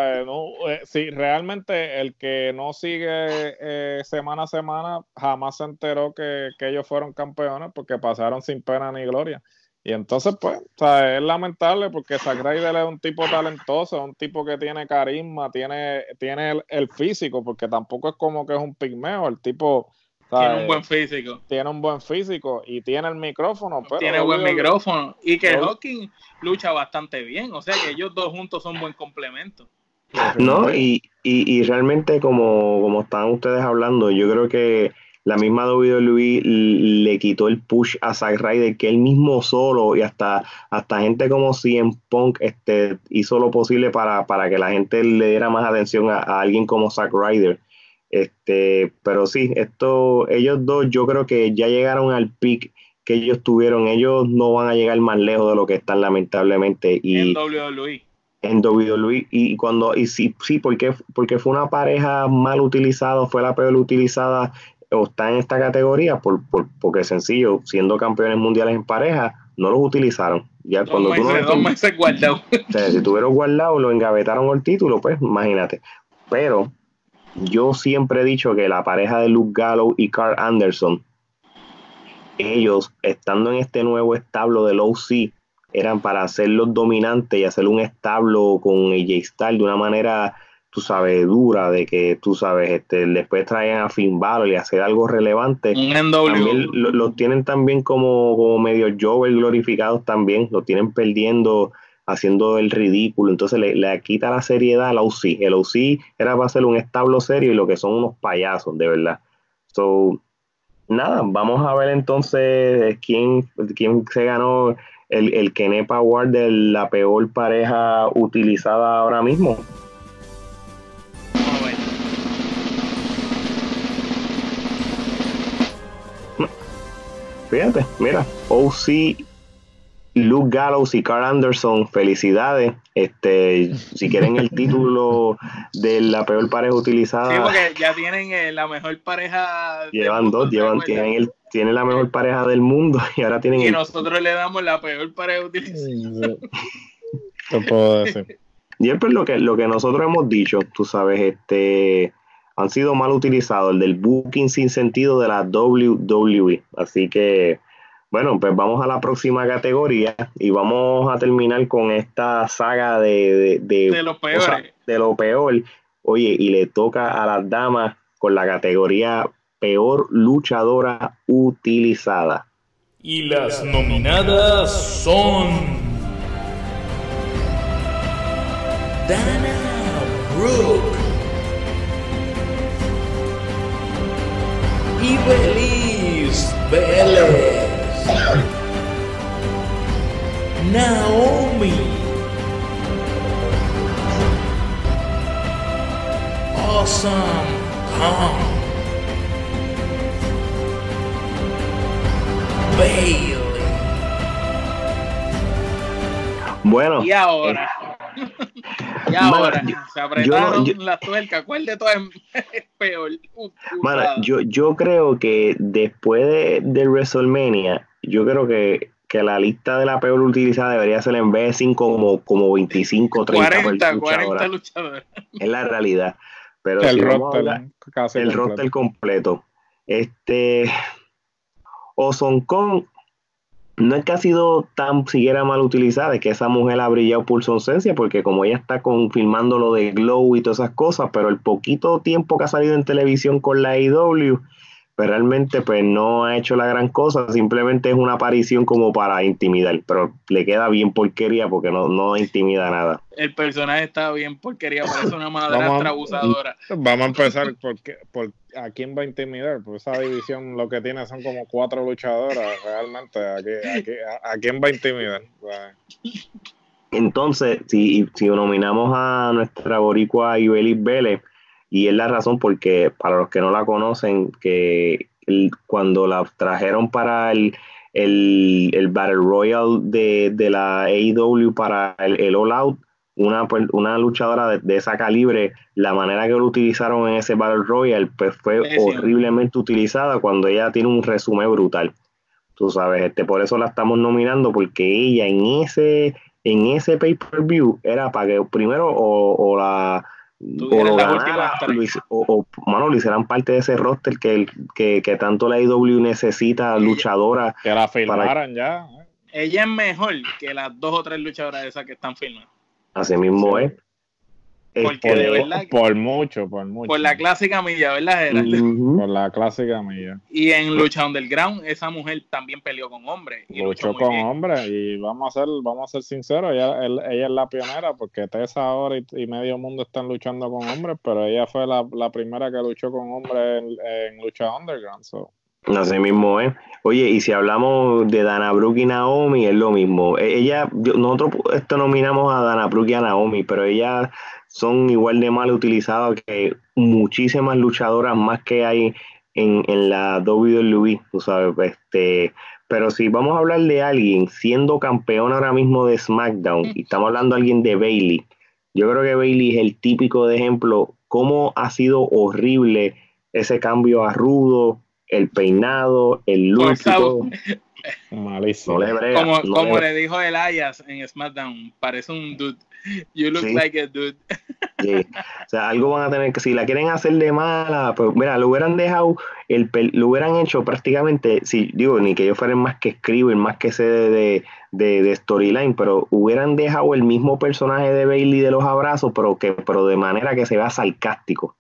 Eh, realmente el que no sigue eh, semana a semana jamás se enteró que, que ellos fueron campeones porque pasaron sin pena ni gloria. Y entonces, pues, o sea, es lamentable porque Zack Ryder es un tipo talentoso, un tipo que tiene carisma, tiene, tiene el, físico, porque tampoco es como que es un pigmeo, el tipo... Tiene un buen físico. Tiene un buen físico y tiene el micrófono. Pero tiene buen micrófono. Y que Hawking lucha bastante bien. O sea que ellos dos juntos son buen complemento. No, y, y, y realmente como, como están ustedes hablando, yo creo que la misma WWE le quitó el push a Zack Ryder, que él mismo solo y hasta, hasta gente como CM Punk este, hizo lo posible para, que la gente le diera más atención a, alguien como Zack Ryder. Este, pero sí, esto, ellos dos yo creo que ya llegaron al peak que ellos tuvieron, ellos no van a llegar más lejos de lo que están lamentablemente. Y, en WWE. En WWE. Y cuando, y sí, sí, porque, porque fue una pareja mal utilizada, fue la peor utilizada, o está en esta categoría, por, por, porque sencillo, siendo campeones mundiales en pareja, no los utilizaron. Ya Dos cuando tú meses, no- dos meses guardados. [LAUGHS] o sea, si tuvieron guardado, lo engavetaron el título, pues imagínate. Pero yo siempre he dicho que la pareja de Luke Gallows y Carl Anderson, ellos estando en este nuevo establo del OC, eran para hacerlos dominantes y hacer un establo con AJ Styles de una manera, tú sabes, dura, de que tú sabes, este, después traían a Finn Balor y hacer algo relevante también NW. lo- los tienen también como, como medio Jover glorificados también, lo tienen perdiendo, haciendo el ridículo, entonces le, le quita la seriedad al OC. El OC era para hacer un establo serio y lo que son unos payasos, de verdad. So, nada, vamos a ver entonces quién, quién se ganó el, el Kenepa Award de la peor pareja utilizada ahora mismo. Fíjate, mira, OC, Luke Gallows y Carl Anderson, felicidades. Este, si quieren el [LAUGHS] título de la peor pareja utilizada, Sí, porque ya tienen eh, la mejor pareja. llevan dos, ¿te llevan, tienen, el, tienen la mejor pareja del mundo [LAUGHS] y ahora tienen Y el nosotros le damos la peor pareja utilizada. ¿Qué puedo decir? Y es pues lo que, lo que nosotros hemos dicho, tú sabes, este han sido mal utilizados, el del booking sin sentido de la WWE. Así que, bueno, pues vamos a la próxima categoría y vamos a terminar con esta saga de, de, de- De los o sea, peores. de lo peor. Oye, y le toca a las damas con la categoría peor luchadora utilizada. Y las nominadas son. Dana Brooke. Y Belis Vélez. Naomi. Awesome Kong. Bailey. Bueno, Y ahora. [LAUGHS] y ahora. yo- se apretaron yo- las tuercas. ¿Cuál de todas es [LAUGHS] peor? U- Mano, usada? yo, yo creo que después de, de WrestleMania, yo creo que, que la lista de la peor utilizada debería ser en vez de 5 como, como 25 o 30 por 40, 40 luchadora. luchadores. [LAUGHS] Es la realidad. Pero El si roster hablar- casi el completo. roster completo. Este Ozone Kong no es que ha sido tan siquiera mal utilizada, es que esa mujer ha brillado por su ausencia, porque como ella está confirmando lo de Glow y todas esas cosas, pero el poquito tiempo que ha salido en televisión con la AEW, pues realmente pues no ha hecho la gran cosa, simplemente es una aparición como para intimidar, pero le queda bien porquería porque no, no intimida nada. El personaje está bien porquería, parece una [LAUGHS] Vamos madrastra a- abusadora. Vamos a empezar por, qué- por a quién va a intimidar, porque esa división lo que tiene son como cuatro luchadoras realmente. ¿A, qué- a qué- a- a quién va a intimidar? Entonces, si, si nominamos a nuestra boricua Ibelis Vélez, y es la razón porque, para los que no la conocen, que el- cuando la trajeron para el, el, el Battle Royale de, de la AEW para el, el All Out, una, pues, una luchadora de, de esa calibre, la manera que lo utilizaron en ese Battle Royale, pues fue Sí, sí. horriblemente utilizada cuando ella tiene un resumen brutal. Tú sabes, este, por eso la estamos nominando, porque ella en ese en ese pay-per-view era para que primero o, o la o lo ganara, o, o, mano, lo hicieran parte de ese roster que, el- que, que tanto la IW necesita luchadora. que la filmaran ya. ¿eh? Ella es mejor que las dos o tres luchadoras esas que están filmando. Así mismo Sí. es. Porque de verdad que- Por mucho, por mucho. Por la clásica milla, ¿verdad, Gerard? Por la clásica mía. Y en Lucha Underground, esa mujer también peleó con hombres. Y luchó, con hombres y vamos a ser, vamos a ser sinceros, ella, él- ella es la pionera porque Tessa ahora y, y medio mundo están luchando con hombres, pero ella fue la, la primera que luchó con hombres en, en lucha underground. so. Así mismo es. Oye, y si hablamos de Dana Brooke y Naomi, es lo mismo. E- Ella, nosotros esto nominamos a Dana Brooke y a Naomi, pero ellas son igual de mal utilizadas que muchísimas luchadoras más que hay en, en la WWE, tú sabes, este, Pero si vamos a hablar de alguien siendo campeón ahora mismo de SmackDown, y estamos hablando de alguien de Bailey, yo creo que Bailey es el típico de ejemplo cómo ha sido horrible ese cambio a rudo, el peinado, el look. [LAUGHS] Malísimo. No le brega, Como, no como le- le dijo Elias en SmackDown, parece un dude. You look Sí. like a dude. [LAUGHS] Sí. O sea, algo van a tener que, si la quieren hacer de mala, pues mira, lo hubieran dejado, el, lo hubieran hecho prácticamente, si digo, ni que yo fuera el más que escribo, el más que sé de, de, de- de storyline, pero hubieran dejado el mismo personaje de Bailey de los abrazos, pero que pero de manera que se vea sarcástico.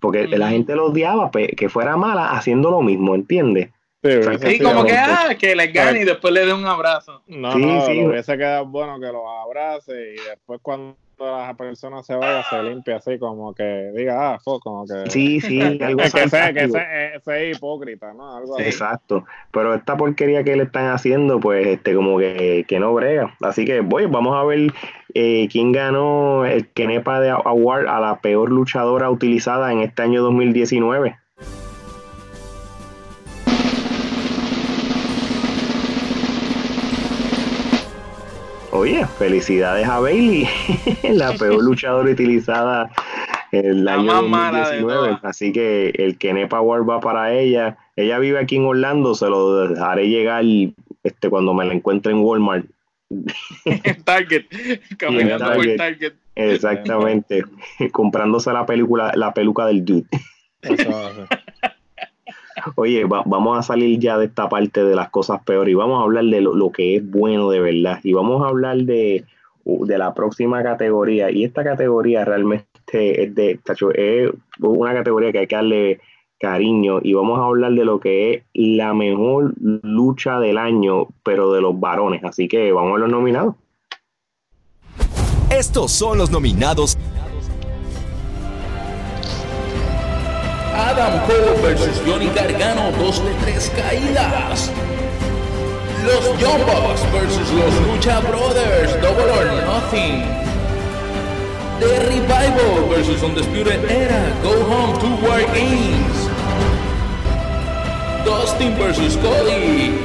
Porque la gente lo odiaba, pe- que fuera mala haciendo lo mismo, ¿entiendes? Sí, como que, ah, que le gane y después le dé un abrazo. No, Sí, no, sí. hubiese quedado bueno que los abrace y después cuando la persona se vaya se limpia así como que diga, ah, fue como que... Sí, sí, [LAUGHS] algo que, que sea, que sea, eh, sea hipócrita, ¿no? Algo así. Exacto, pero esta porquería que le están haciendo, pues este como que, que no brega. Así que, voy, vamos a ver eh, quién ganó el Kenepa de Award a la peor luchadora utilizada en este año 2019. Oye, felicidades a Bailey, [LAUGHS] la peor [LAUGHS] luchadora utilizada en el La año más mala de 2019. todas. Así que el Kenepa Award va para ella. Ella vive aquí en Orlando, se lo dejaré llegar este, cuando me la encuentre en Walmart. En Target, [LAUGHS] caminando por Target. Target. Exactamente, comprándose la película, la peluca del dude. Eso, eso. Oye, va- vamos a salir ya de esta parte de las cosas peores y vamos a hablar de lo, que es bueno de verdad. Y vamos a hablar de, de la próxima categoría. Y esta categoría realmente es de, es una categoría que hay que darle cariño. Y vamos a hablar de lo que es la mejor lucha del año, pero de los varones. Así que vamos a los nominados. Estos son los nominados Adam Cole versus Johnny Gargano, dos de tres caídas. Los Young Bucks versus los Lucha Brothers, Double or Nothing. The Revival versus Undisputed Era, Go Home to War Games. Dustin versus Cody,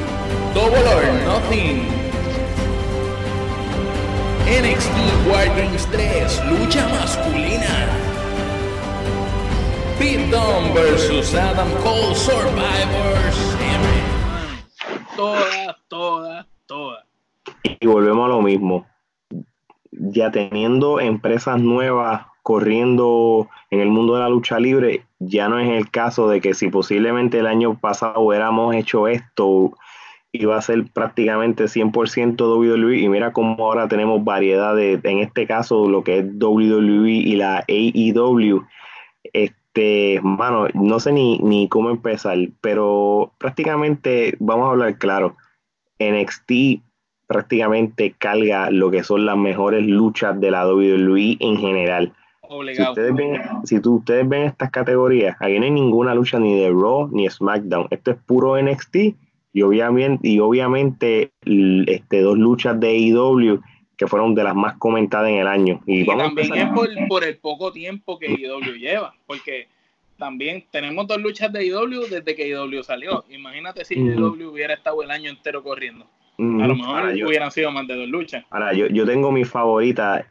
Double or Nothing. NXT War Games 3, lucha masculina. Pete Dunne versus Adam Cole Survivor Series. Todas, todas, todas. Y volvemos a lo mismo. Ya teniendo empresas nuevas corriendo en el mundo de la lucha libre, ya no es el caso de que si posiblemente el año pasado hubiéramos hecho esto, iba a ser prácticamente 100% WWE y mira cómo ahora tenemos variedad de, en este caso, lo que es WWE y la AEW. Este, mano, no sé ni, ni cómo empezar, pero prácticamente, vamos a hablar claro, NXT prácticamente carga lo que son las mejores luchas de la WWE en general. Si ustedes ven, si tú- ustedes ven estas categorías, aquí no hay ninguna lucha ni de Raw ni SmackDown. Esto es puro NXT y obviamente, y obviamente este, dos luchas de AEW que fueron de las más comentadas en el año. Y, Y vamos a también es por, por el poco tiempo que IW lleva, porque también tenemos dos luchas de IW desde que IW salió. Imagínate si Ujú. IW hubiera estado el año entero corriendo. A lo mejor Ahora, yo- hubieran sido más de dos luchas. ahora, yo, yo tengo mi favorita,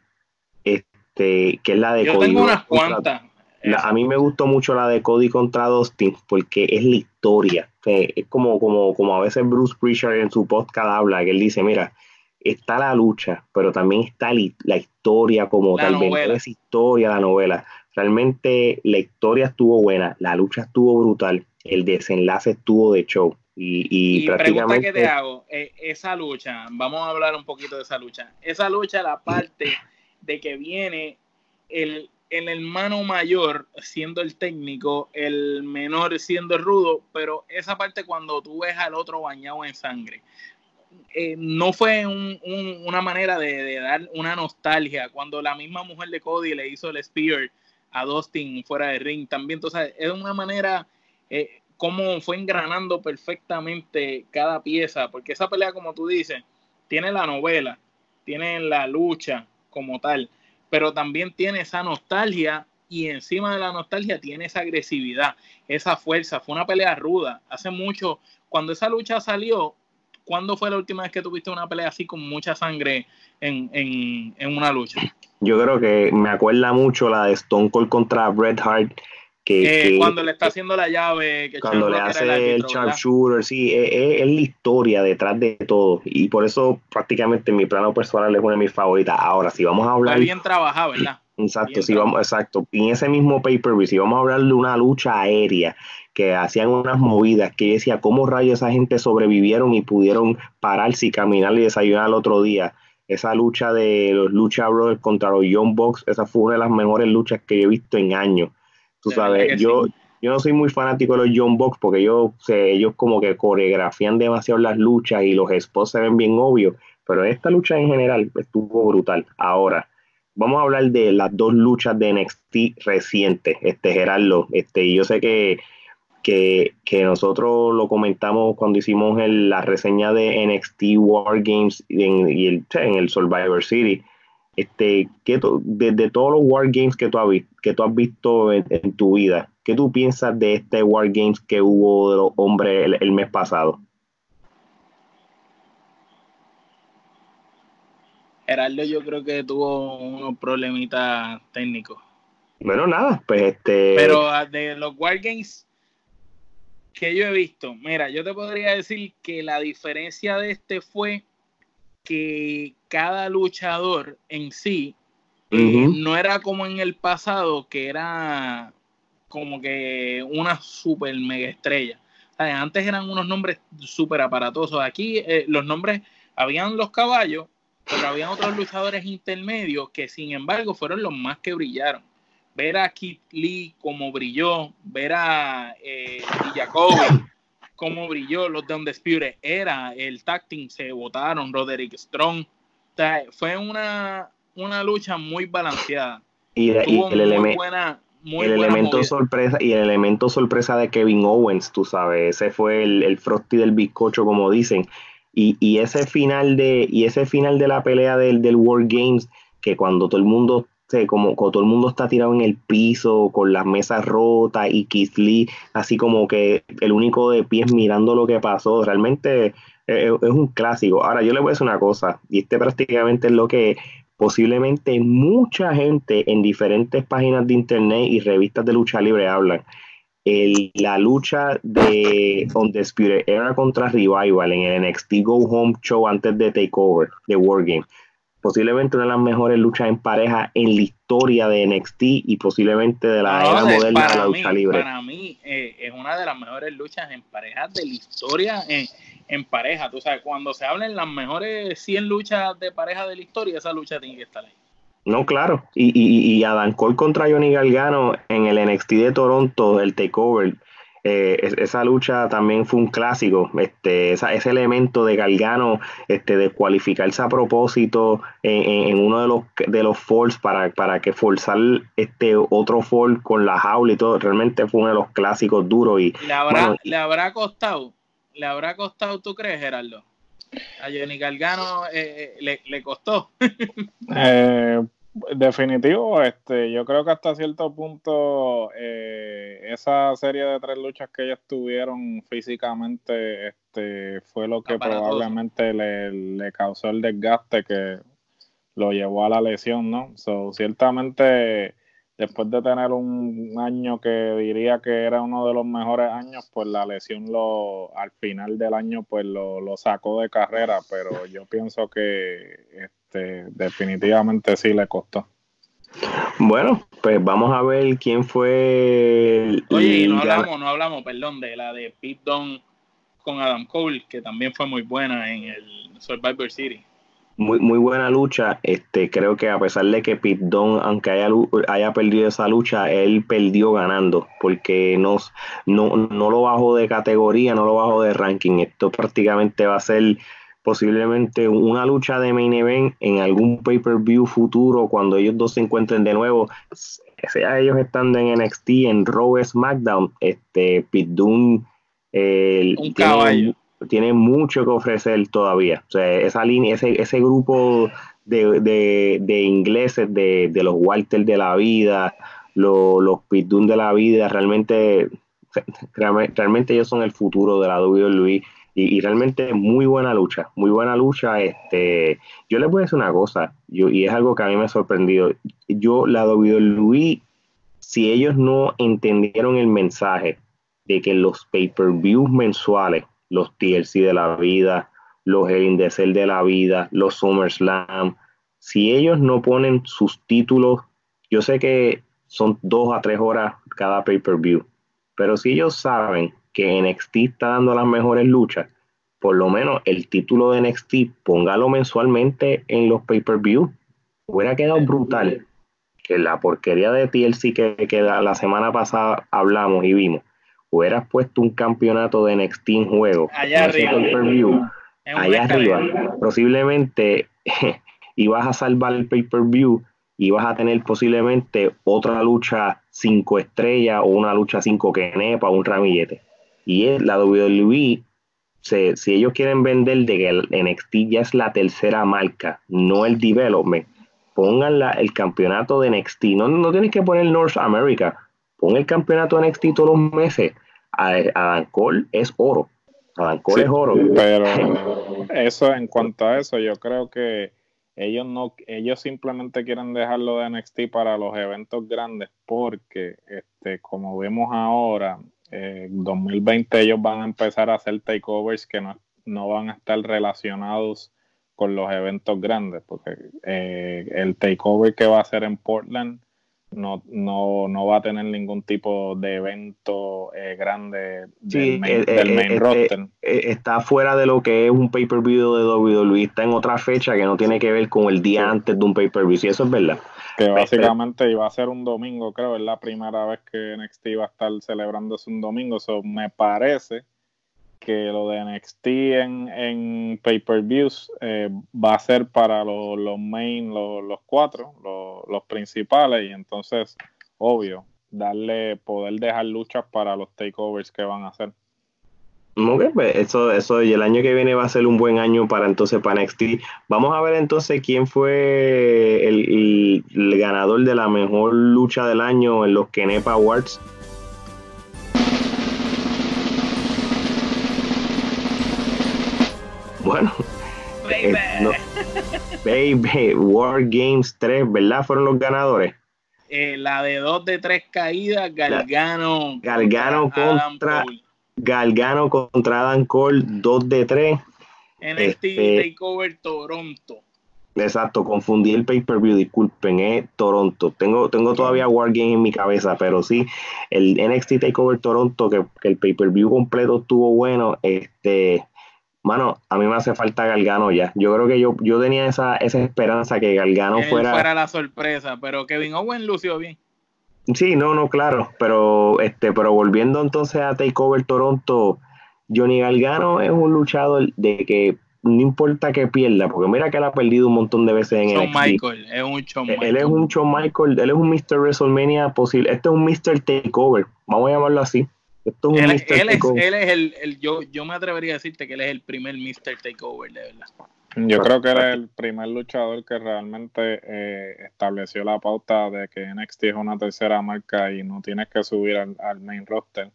este, que es la de Yo Cody tengo unas cuantas. La- a mí me gustó mucho la de Cody contra Dustin porque es la historia. Es como, como, como a veces Bruce Prichard en su podcast habla, que él dice, mira, está la lucha, pero también está la historia como La tal, vender esa historia, la novela. Realmente la historia estuvo buena, la lucha estuvo brutal, el desenlace estuvo de show. Y, y Y pregunta prácticamente... que te hago, eh, esa lucha, vamos a hablar un poquito de esa lucha. Esa lucha, la parte de que viene el, el hermano mayor siendo el técnico, el menor siendo el rudo, pero esa parte cuando tú ves al otro bañado en sangre, eh, no fue un- un- una manera de, de dar una nostalgia cuando la misma mujer de Cody le hizo el spear a Dustin fuera de ring también, entonces es una manera eh, cómo fue engranando perfectamente cada pieza, porque esa pelea, como tú dices, tiene la novela, tiene la lucha como tal, pero también tiene esa nostalgia y encima de la nostalgia tiene esa agresividad, esa fuerza. Fue una pelea ruda. Hace mucho, cuando esa lucha salió, ¿cuándo fue la última vez que tuviste una pelea así con mucha sangre en, en, en una lucha? Yo creo que me acuerda mucho la de Stone Cold contra Bret Hart eh, cuando le está haciendo la llave, cuando le hace el, sharpshooter, sí, es, la historia detrás de todo. Y por eso prácticamente mi plano personal es una de mis favoritas. Ahora, si vamos a hablar... bien trabajado, ¿verdad? Exacto, si vamos, exacto. Y en ese mismo pay-per-view, si vamos a hablar de una lucha aérea, que hacían unas movidas, que decía, ¿cómo rayos esa gente sobrevivieron y pudieron pararse y caminar y desayunar al otro día? Esa lucha de los Lucha Brothers contra los Young Bucks, esa fue una de las mejores luchas que he visto en años Tú sabes, yo, yo no soy muy fanático de los John Box porque yo, sé, ellos como que coreografían demasiado las luchas y los spots se ven bien obvios, pero esta lucha en general estuvo brutal. Ahora, vamos a hablar de las dos luchas de NXT recientes, este Gerardo, este, yo sé que, que, nosotros lo comentamos cuando hicimos la reseña de NXT War Games en, y el, en el Survivor City este, ¿qué de, todos los Wargames que tú has, que tú has visto en, tu vida, ¿qué tú piensas de este Wargames que hubo de los hombres el, mes pasado? Gerardo yo creo que tuvo unos problemitas técnicos. Bueno, nada, pues este... Pero ah, de los Wargames que yo he visto, mira, yo te podría decir que la diferencia de este fue que cada luchador en sí no era como en el pasado, que era como que una super mega estrella. antes eran unos nombres súper aparatosos. Aquí eh, los nombres, habían los caballos, pero habían otros luchadores intermedios que sin embargo fueron los más que brillaron. Ver a Kit Lee como brilló, ver a eh, cómo brilló los de Undisputed era el tacting, se votaron Roderick Strong. fue una, una lucha muy balanceada. Y, el, elemento sorpresa y el elemento sorpresa de Kevin Owens, tú sabes, ese fue el, el frosty del bizcocho, como dicen. Y, y, ese final de y ese final de la pelea del, del World Games que cuando todo el mundo como, todo el mundo está tirado en el piso, con las mesas rotas y Keith Lee, así como que el único de pies mirando lo que pasó, realmente eh, eh, es, un clásico. Ahora, yo le voy a decir una cosa, y este prácticamente es lo que posiblemente mucha gente en diferentes páginas de internet y revistas de lucha libre hablan. La lucha de Spirit era contra Revival en el NXT Go Home Show antes de Takeover de Wargame posiblemente una de las mejores luchas en pareja en la historia de NXT y posiblemente de la era moderna de la lucha libre. Para mí eh, es una de las mejores luchas en pareja de la historia en, pareja. Tú sabes, cuando se hablan las mejores 100 luchas de pareja de la historia, esa lucha tiene que estar ahí. No, claro. Y, y, y Adam Cole contra Johnny Galgano en el NXT de Toronto, el Takeover, eh, esa lucha también fue un clásico, este, ese elemento de Galgano, este, de cualificarse a propósito en, uno de los de los falls para, para que forzar este otro fall con la jaula y todo, realmente fue uno de los clásicos duros y le habrá, le habrá costado, le habrá costado, ¿tú crees, Gerardo? A Johnny Galgano eh, eh, le, le, costó. [LAUGHS] eh, Definitivo, este, yo creo que hasta cierto punto eh, esa serie de tres luchas que ellos tuvieron físicamente este, fue lo que probablemente le, causó el desgaste que lo llevó a la lesión, ¿no? So, ciertamente, después de tener un año que diría que era uno de los mejores años, pues la lesión lo, al final del año pues lo, lo sacó de carrera, pero yo pienso que este, definitivamente sí le costó. Bueno, pues vamos a ver quién fue. Oye, no hablamos, no hablamos, perdón, de la de Pete Dunne con Adam Cole, que también fue muy buena en el Survivor City. Muy, muy buena lucha. Este, creo que a pesar de que Pete Dunne, aunque haya, haya perdido esa lucha, él perdió ganando, porque no, no, no lo bajó de categoría, no lo bajó de ranking. Esto prácticamente va a ser posiblemente una lucha de main event en algún pay-per-view futuro cuando ellos dos se encuentren de nuevo, sea ellos estando en NXT, en Raw, SmackDown, este Pit Dunne tiene, mucho que ofrecer todavía. O sea, esa línea, ese, ese grupo de, ingleses, de, los Walter de la vida, los, los Pit Dunne de la vida, realmente, [LAUGHS] realmente ellos son el futuro de la WWE Y, realmente muy buena lucha, muy buena lucha. Este, yo les voy a decir una cosa, yo, y es algo que a mí me ha sorprendido. Yo, la Luis si ellos no entendieron el mensaje de que los pay-per-views mensuales, los TLC de la vida, los El Indecel de la vida, los SummerSlam, si ellos no ponen sus títulos, yo sé que son dos a tres horas cada pay-per-view, pero si ellos saben que NXT está dando las mejores luchas, por lo menos el título de NXT, póngalo mensualmente en los pay-per-view. Hubiera quedado brutal que la porquería de TLC que, que la semana pasada hablamos y vimos, hubieras puesto un campeonato de NXT en juego. Allá arriba. allá arriba. Posiblemente [LAUGHS] ibas a salvar el pay-per-view y vas a tener posiblemente otra lucha cinco estrellas o una lucha cinco quenepa o un ramillete. Y es la WWE, si ellos quieren vender de que el NXT ya es la tercera marca, no el development, pongan el campeonato de NXT. No, no tienes que poner North America, pon el campeonato de NXT todos los meses. Adam Cole es oro. Adam Cole es oro. Pero [LAUGHS] eso, en cuanto a eso, yo creo que ellos no, ellos simplemente quieren dejarlo de NXT para los eventos grandes porque, este, como vemos ahora, eh, 2020 ellos van a empezar a hacer takeovers que no, no van a estar relacionados con los eventos grandes, porque eh, el takeover que va a hacer en Portland no, no, no va a tener ningún tipo de evento eh, grande del main, eh, roster. está fuera de lo que es un pay-per-view de WWE, está en otra fecha que no tiene que ver con el día antes de un pay-per-view, si eso es verdad. Que básicamente iba a ser un domingo, creo, es la primera vez que NXT iba a estar celebrándose un domingo, eso me parece que lo de NXT en, en pay-per-views eh, va a ser para los, main, los, cuatro, los, principales, y entonces, obvio, darle, poder dejar luchas para los takeovers que van a hacer. Pues, eso, eso, y el año que viene va a ser un buen año para entonces para NXT. Vamos a ver entonces quién fue el, el ganador de la mejor lucha del año en los Kenepa Awards. Bueno, eh, baby, War Games 3, ¿verdad? Fueron los ganadores. Eh, la de 2 de 3 caídas, Galgano. Galgano contra, Galgano contra Adam Cole, 2 de 3. NXT este, Takeover Toronto. Exacto, confundí el pay-per-view, disculpen, es Toronto. Tengo, tengo todavía Wargame en mi cabeza, pero sí, el NXT Takeover Toronto, que, que el pay-per-view completo estuvo bueno, este, mano, a mí me hace falta Galgano ya. Yo creo que yo, yo tenía esa, esa esperanza que Galgano fuera... fuera la sorpresa, pero Kevin Owen lució bien. Sí, no, no, claro, pero este, pero volviendo entonces a Takeover Toronto, Johnny Galgano es un luchador de que no importa que pierda, porque mira que él ha perdido un montón de veces en el Michael, es un Shawn Michael. Él es un Shawn Michael, él es un Mr. WrestleMania posible, este es un Mr. Takeover, vamos a llamarlo así él, es, el, yo, yo me atrevería a decirte que él es el primer Mr. Takeover, de verdad. Yo creo que era el primer luchador que realmente eh, estableció la pauta de que NXT es una tercera marca y no tienes que subir al, main roster.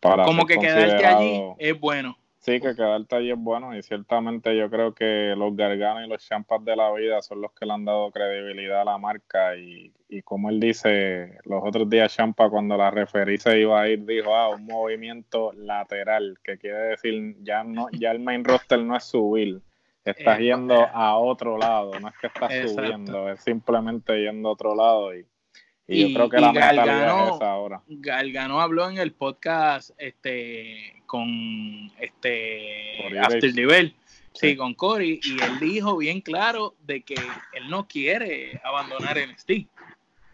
Para Como que quedarte allí es bueno. Sí, que quedarte allí es bueno y ciertamente yo creo que los Garganos y los Champas de la vida son los que le han dado credibilidad a la marca y, como él dice, los otros días Champa cuando la referí se iba a ir dijo, ah, un movimiento lateral, que quiere decir ya no ya el main roster no es subir, estás yendo a otro lado, no es que estás subiendo, es simplemente yendo a otro lado y y, yo creo que la mentalidad es esa ahora. Galgano habló en el podcast este con este After Nivel, sí. con Cory, y él dijo bien claro de que él no quiere abandonar NXT.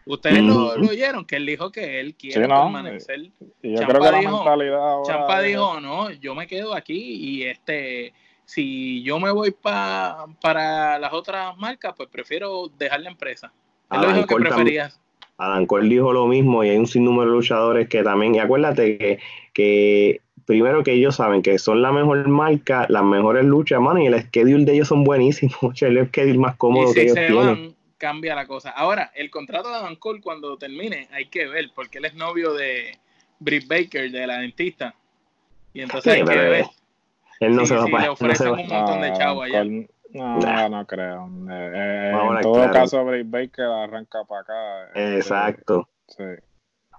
Ustedes lo, oyeron, que él dijo que él quiere permanecer. Y yo creo que la mentalidad ahora Champa dijo, no, yo me quedo aquí y este si yo me voy pa, para las otras marcas, pues prefiero dejar la empresa. Él lo que prefería. Adam Cole dijo lo mismo y hay un sinnúmero de luchadores que también, y acuérdate que, primero que ellos saben que son la mejor marca, las mejores luchas, mano, y el schedule de ellos son buenísimos, [LAUGHS] el schedule más cómodo que ellos tienen. cambia la cosa. Ahora, el contrato de Adam Cole cuando termine, hay que ver, porque él es novio de Britt Baker, de la dentista. Y entonces hay que ver. Él no se va a le ofrecen un montón de chavos allá. No, no creo. Eh, eh, en todo caso, Bray Baker arranca para acá. Eh, Exacto. Sí.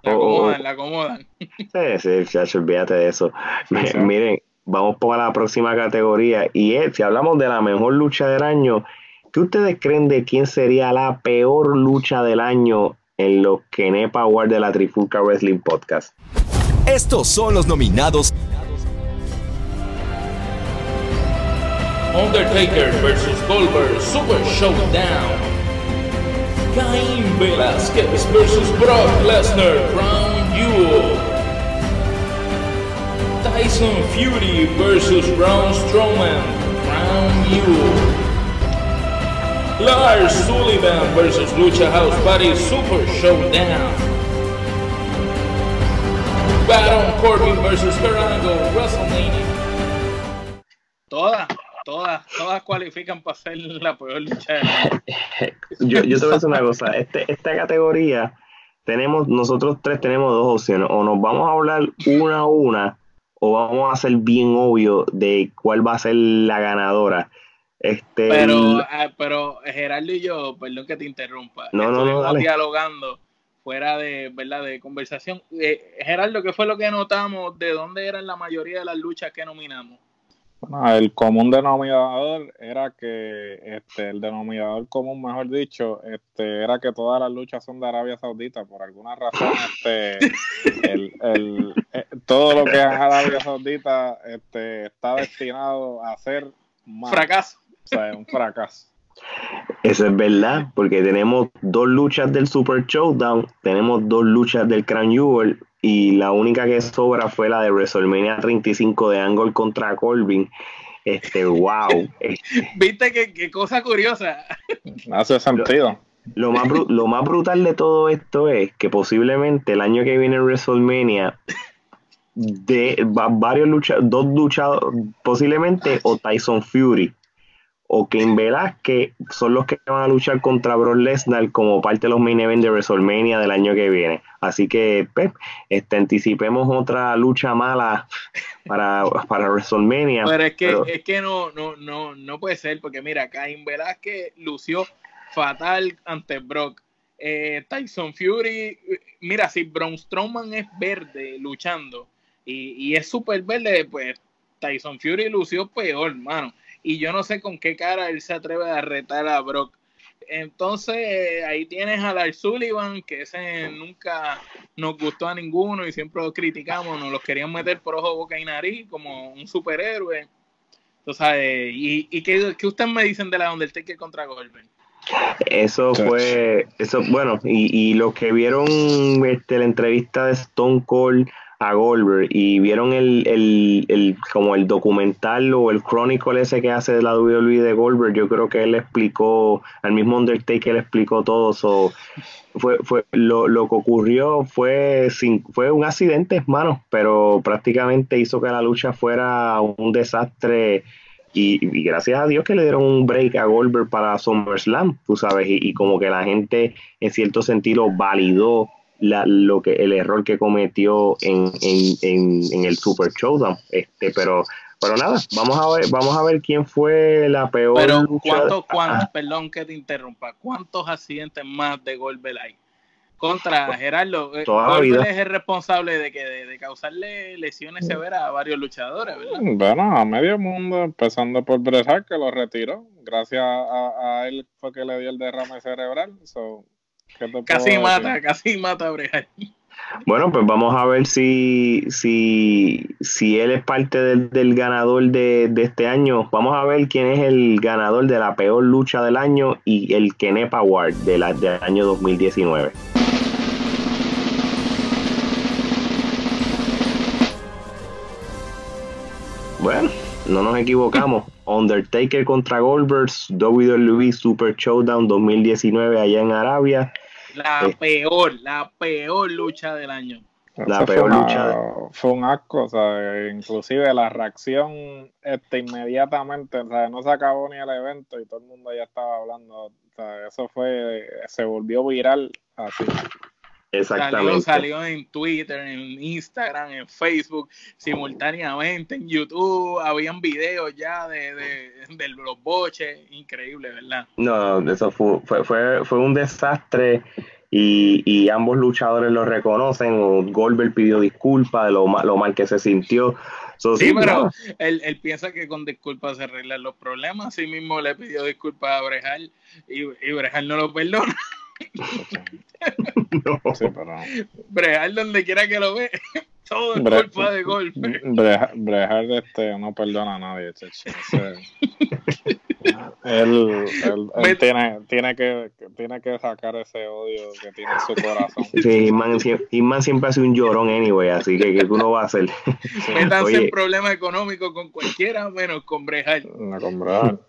La acomodan, la acomodan. [LAUGHS] Sí, sí, chacho, olvídate de eso. Miren, vamos por la próxima categoría. Y es, si hablamos de la mejor lucha del año, ¿qué ustedes creen de quién sería la peor lucha del año en los Kenepa Award de la Trifulca Wrestling Podcast? Estos son los nominados Undertaker vs. Goldberg Super Showdown. Cain Velasquez vs. Brock Lesnar Crown Jewel. Tyson Fury vs. Braun Strowman Crown Jewel. Lars Sullivan vs. Lucha House Party Super Showdown. Baron Corbin vs. Kurt WrestleMania. Toda. Todas, todas cualifican para ser la peor lucha. [LAUGHS] yo, yo te voy a decir una cosa, este, esta categoría tenemos, nosotros tres tenemos dos opciones, o nos vamos a hablar una a una, o vamos a ser bien obvio de cuál va a ser la ganadora. Este, pero, ah, pero Gerardo y yo, perdón que te interrumpa, no, estuvimos dialogando fuera de, ¿verdad? de conversación. Eh, Gerardo, ¿qué fue lo que notamos? ¿De dónde eran la mayoría de las luchas que nominamos? Bueno, el común denominador era que este, el denominador común, mejor dicho, este, era que todas las luchas son de Arabia Saudita. Por alguna razón, este, el, el, eh, todo lo que es Arabia Saudita este, está destinado a ser un fracaso. O sea, un fracaso. Eso es verdad, porque tenemos dos luchas del Super Showdown, tenemos dos luchas del Crown Jewel, y la única que sobra fue la de WrestleMania 35 de Angle contra Colvin. Este, wow. [LAUGHS] Viste qué, cosa curiosa. Hace sentido. Lo, más lo más brutal de todo esto es que posiblemente el año que viene en WrestleMania de varios luchadores, dos luchadores, posiblemente o Tyson Fury o Ken Velázquez son los que van a luchar contra Brock Lesnar como parte de los main events de WrestleMania del año que viene. Así que, Pep, este, anticipemos otra lucha mala para, [LAUGHS] para WrestleMania. Pero es que, es que no, no, no, no puede ser, porque mira, Cain Velázquez lució fatal ante Brock. Eh, Tyson Fury, mira, si Braun Strowman es verde luchando y, y es súper verde, pues Tyson Fury lució peor, hermano y yo no sé con qué cara él se atreve a retar a Brock. Entonces ahí tienes a Lars Sullivan, que ese nunca nos gustó a ninguno y siempre lo criticamos, nos los querían meter por ojo, boca y nariz como un superhéroe. Entonces, ¿y, y qué, qué ustedes me dicen de la Undertaker contra Goldberg? Eso fue, eso, bueno, y, y los que vieron este, la entrevista de Stone Cold a Goldberg y vieron el, el, el, como el documental o el chronicle ese que hace de la WWE de Goldberg, yo creo que él explicó, al mismo Undertaker explicó todo, so, fue, fue lo, lo que ocurrió fue sin, fue un accidente, hermano, pero prácticamente hizo que la lucha fuera un desastre y, gracias a Dios que le dieron un break a Goldberg para SummerSlam, tú sabes, y como que la gente en cierto sentido validó la, lo que el error que cometió en, en, el Super Showdown. Este, pero, pero nada, vamos a ver, vamos a ver quién fue la peor. Pero ¿cuántos, cuántos, perdón que te interrumpa, cuántos accidentes más de Goldberg hay? Contra Gerardo, eh, Goldberg es el responsable de que de, causarle lesiones severas a varios luchadores, ¿verdad? Bueno, a medio mundo, empezando por Bret que lo retiró. Gracias a, él fue que le dio el derrame cerebral. So, Casi mata, casi mata a Bueno, pues vamos a ver si, si, si él es parte del, ganador de, este año. Vamos a ver quién es el ganador de la peor lucha del año y el Kenepa Award de la, del año 2019. Bueno, no nos equivocamos. Undertaker contra Goldberg, WWE Super Showdown 2019 allá en Arabia. La eh, peor, la peor lucha del año. La peor lucha. Fue un asco, o sea, inclusive la reacción este, inmediatamente, o sea, no se acabó ni el evento y todo el mundo ya estaba hablando, o sea, eso fue, se volvió viral así. Exactamente. Salió, en Twitter, en Instagram, en Facebook, simultáneamente, en YouTube, habían videos ya de, de, los boches, increíble, ¿verdad? No, eso fue, fue, fue, un desastre y, y, ambos luchadores lo reconocen. Goldberg pidió disculpas de lo, lo mal que se sintió. sí, pero él, él, piensa que con disculpas se arreglan los problemas. Así mismo le pidió disculpas a Brejal y, y Brejal no lo perdona. No. Sí, Brejar donde quiera que lo ve, [LAUGHS] todo es culpa de golpe. Brejar, este, no perdona a nadie, él, él, tiene, tiene, que, tiene que sacar ese odio que tiene en su corazón. Sí, Inman, siempre hace un llorón anyway, así que ¿qué uno va a hacer? Métanse en problemas económicos con cualquiera menos con Brejar. No, con Brejar.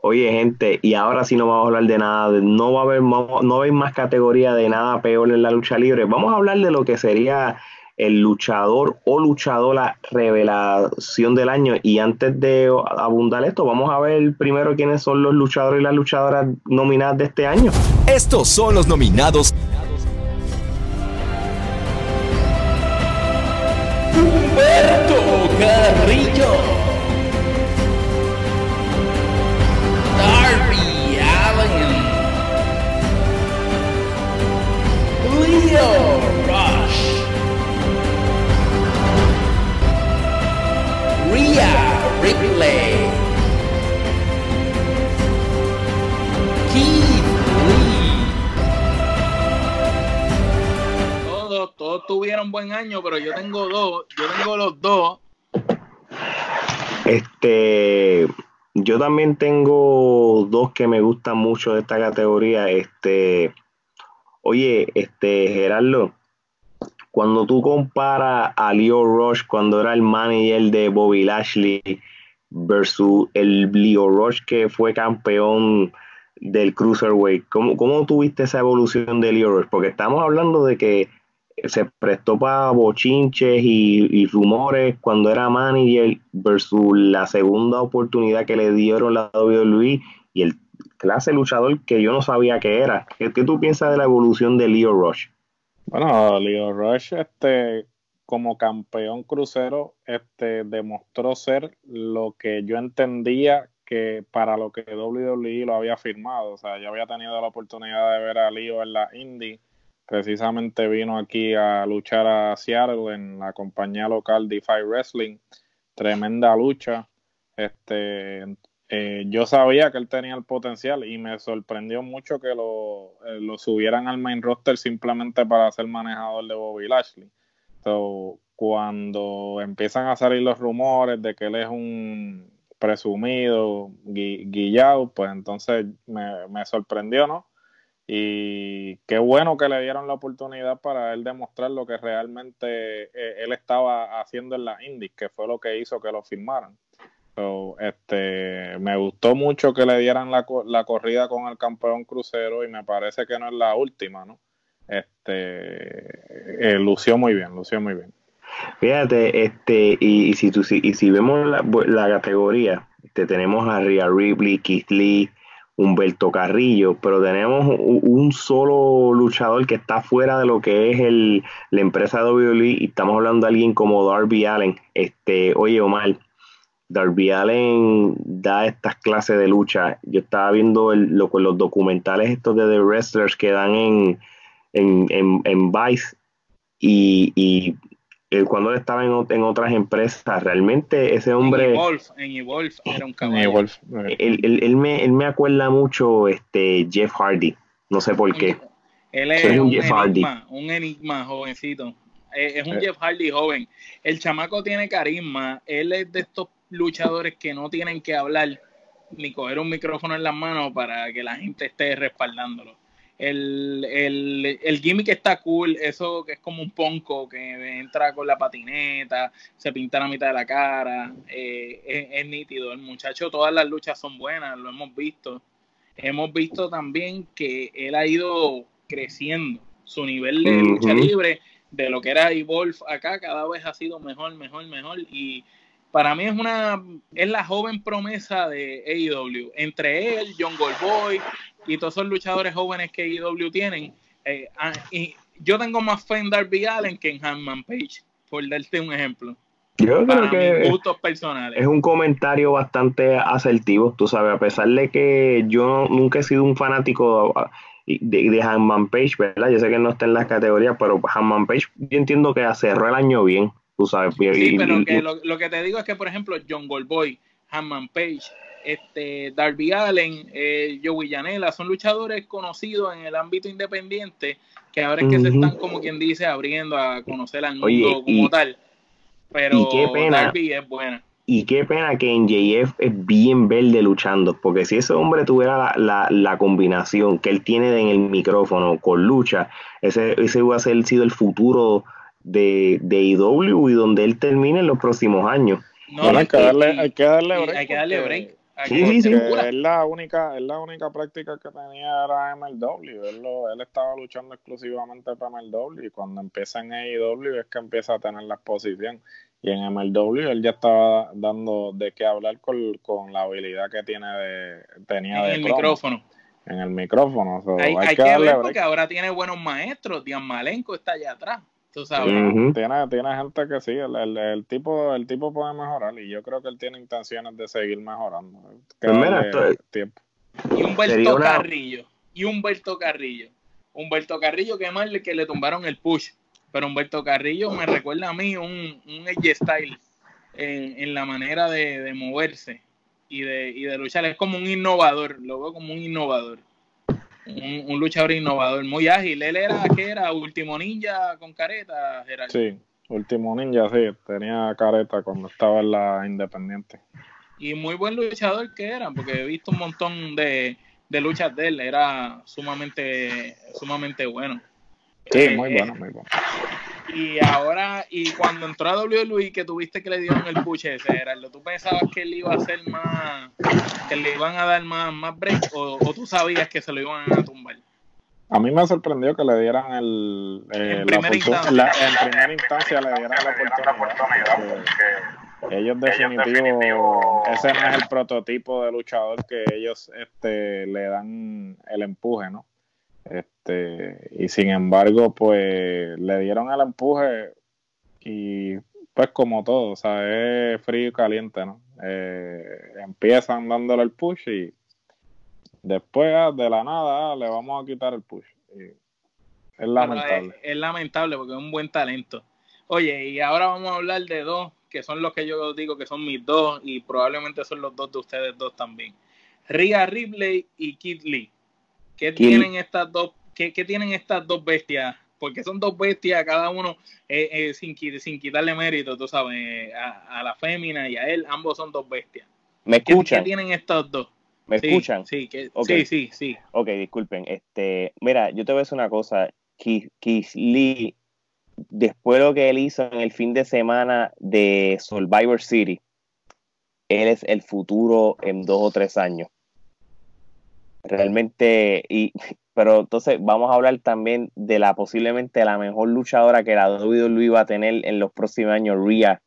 Oye, gente, y ahora sí no vamos a hablar de nada, no va a haber, no hay más categoría de nada peor en la lucha libre. Vamos a hablar de lo que sería el luchador o luchadora revelación del año. Y antes de abundar esto, vamos a ver primero quiénes son los luchadores y las luchadoras nominadas de este año. Estos son los nominados. Humberto Carrillo. Ripley. Keith Lee. Todos, todos tuvieron buen año, pero yo tengo dos. Yo tengo los dos. Este yo también tengo dos que me gustan mucho de esta categoría. Este, Oye, este, Gerardo, cuando tú comparas a Leo Rush cuando era el manager de Bobby Lashley versus el Leo Rush que fue campeón del Cruiserweight, ¿cómo, cómo tuviste esa evolución de Leo Rush? Porque estamos hablando de que se prestó para bochinches y, rumores cuando era manager versus la segunda oportunidad que le dieron la WWE y el clase luchador que yo no sabía que era. ¿Qué, tú piensas de la evolución de Leo Rush? Bueno, Leo Rush, este, como campeón crucero, este, demostró ser lo que yo entendía que para lo que WWE lo había firmado. O sea, yo había tenido la oportunidad de ver a Leo en la Indie. Precisamente vino aquí a luchar a Seattle en la compañía local Defy Wrestling. Tremenda lucha. Este, eh, yo sabía que él tenía el potencial y me sorprendió mucho que lo, eh, lo, subieran al main roster simplemente para ser manejador de Bobby Lashley. So, cuando empiezan a salir los rumores de que él es un presumido guillado, pues entonces me, me, sorprendió, ¿no? Y qué bueno que le dieron la oportunidad para él demostrar lo que realmente eh, él estaba haciendo en la Indies, que fue lo que hizo que lo firmaran este, me gustó mucho que le dieran la, corrida con el campeón crucero y me parece que no es la última, ¿no? Este, eh, lució muy bien, lució muy bien. Fíjate, este, y, si, tú, y si vemos la, la categoría, este, tenemos a Rhea Ripley, Keith Lee, Humberto Carrillo, pero tenemos un solo luchador que está fuera de lo que es el, la empresa WWE y estamos hablando de alguien como Darby Allen. Este, oye, Omar, Darby Allen da estas clases de lucha. Yo estaba viendo el, lo, los documentales estos de The Wrestlers que dan en, en, en, Vice y, y cuando él estaba en, en, otras empresas, realmente ese hombre... En Evolve, en Evolve era un caballo. Él, él, él, me, él me acuerda mucho este Jeff Hardy, no sé por qué. Él es, un, Jeff enigma, Hardy. un enigma jovencito. Es, un eh. Jeff Hardy joven. El chamaco tiene carisma. Él es de estos luchadores que no tienen que hablar ni coger un micrófono en las manos para que la gente esté respaldándolo. El, el, el gimmick está cool, eso que es como un ponco que entra con la patineta, se pinta la mitad de la cara, eh, es, nítido. El muchacho, todas las luchas son buenas, lo hemos visto. Hemos visto también que él ha ido creciendo su nivel de lucha libre de lo que era Evolve acá, cada vez ha sido mejor, mejor, mejor. Y para mí es una es la joven promesa de AEW. Entre él, John Goldboy y todos esos luchadores jóvenes que AEW tienen, eh, yo tengo más fe en Darby Allen que en Hanman Page, por darte un ejemplo. Yo creo que gustos personales. es un comentario bastante asertivo, tú sabes, a pesar de que yo nunca he sido un fanático de, de Hanman Page, ¿verdad? Yo sé que no está en las categorías, pero Hanman Page yo entiendo que cerró el año bien, tú sabes. Sí, pero que lo, que te digo es que, por ejemplo, John Goldboy, Hanman Page, este, Darby Allen, eh, Joey Janela, son luchadores conocidos en el ámbito independiente que ahora es que se están, como quien dice, abriendo a conocer al mundo como tal. Pero qué pena, Darby es buena. Y qué pena que en JF es bien verde luchando, porque si ese hombre tuviera la, la, combinación que él tiene en el micrófono con lucha, ese, ese a ser sido el futuro de, de IW y donde él termine en los próximos años. No, hay, que darle, hay que darle break. Hay que darle break. Sí, sí, Es la única, es la única práctica que tenía era MLW. Él, él estaba luchando exclusivamente para MLW y cuando empieza en AEW es que empieza a tener la exposición. Y en MLW él ya estaba dando de qué hablar con, con la habilidad que tiene de, tenía en de el micrófono. En el micrófono. hay, que, ver porque ahora tiene buenos maestros. Dian Malenko está allá atrás tiene, tiene gente que sí, el, el, tipo, el tipo puede mejorar y yo creo que él tiene intenciones de seguir mejorando. Pues tiempo. Y Humberto Carrillo. Y Humberto Carrillo. Humberto Carrillo, que mal que le tumbaron el push. Pero Humberto Carrillo me recuerda a mí un, un edge style en, en la manera de, de moverse y de, y de luchar. Es como un innovador, lo veo como un innovador un, luchador innovador, muy ágil. Él era, que era? Último Ninja con careta, Gerardo. Sí, Último Ninja, sí, tenía careta cuando estaba en la Independiente. Y muy buen luchador que era, porque he visto un montón de, de luchas de él, era sumamente, sumamente bueno. Sí, muy eh, bueno, muy bueno. Y ahora, y cuando entró a WWE, que tuviste que le dieron el push ese, Gerardo, ¿tú pensabas que él iba a hacer más, que le iban a dar más, más break o, tú sabías que se lo iban a tumbar? A mí me sorprendió que le dieran el. Eh, en, primera instancia. en primera instancia le dieran la oportunidad. ellos, definitivo, ese no es el prototipo de luchador que ellos este, le dan el empuje, ¿no? Este, y sin embargo, pues le dieron el empuje y pues como todo, o sea, es frío y caliente, ¿no? Eh, empiezan dándole el push y después ah, de la nada ah, le vamos a quitar el push. es lamentable. Es, lamentable porque es un buen talento. Oye, y ahora vamos a hablar de dos que son los que yo digo que son mis dos y probablemente son los dos de ustedes dos también. Ria Ripley y Kid Lee. ¿Qué tienen estas dos, qué, tienen estas dos bestias? Porque son dos bestias, cada uno eh, eh, sin, sin quitarle mérito, tú sabes, a, la fémina y a él, ambos son dos bestias. ¿Me escuchan? ¿Qué, tienen estos dos? ¿Me escuchan? Sí, sí, sí, sí. Ok, disculpen. Este, mira, yo te voy a decir una cosa. Keith Lee, después de lo que él hizo en el fin de semana de Survivor City, él es el futuro en dos o tres años realmente, y, [LAUGHS] pero entonces vamos a hablar también de la posiblemente la mejor luchadora que la WWE va a tener en los próximos años, Ria.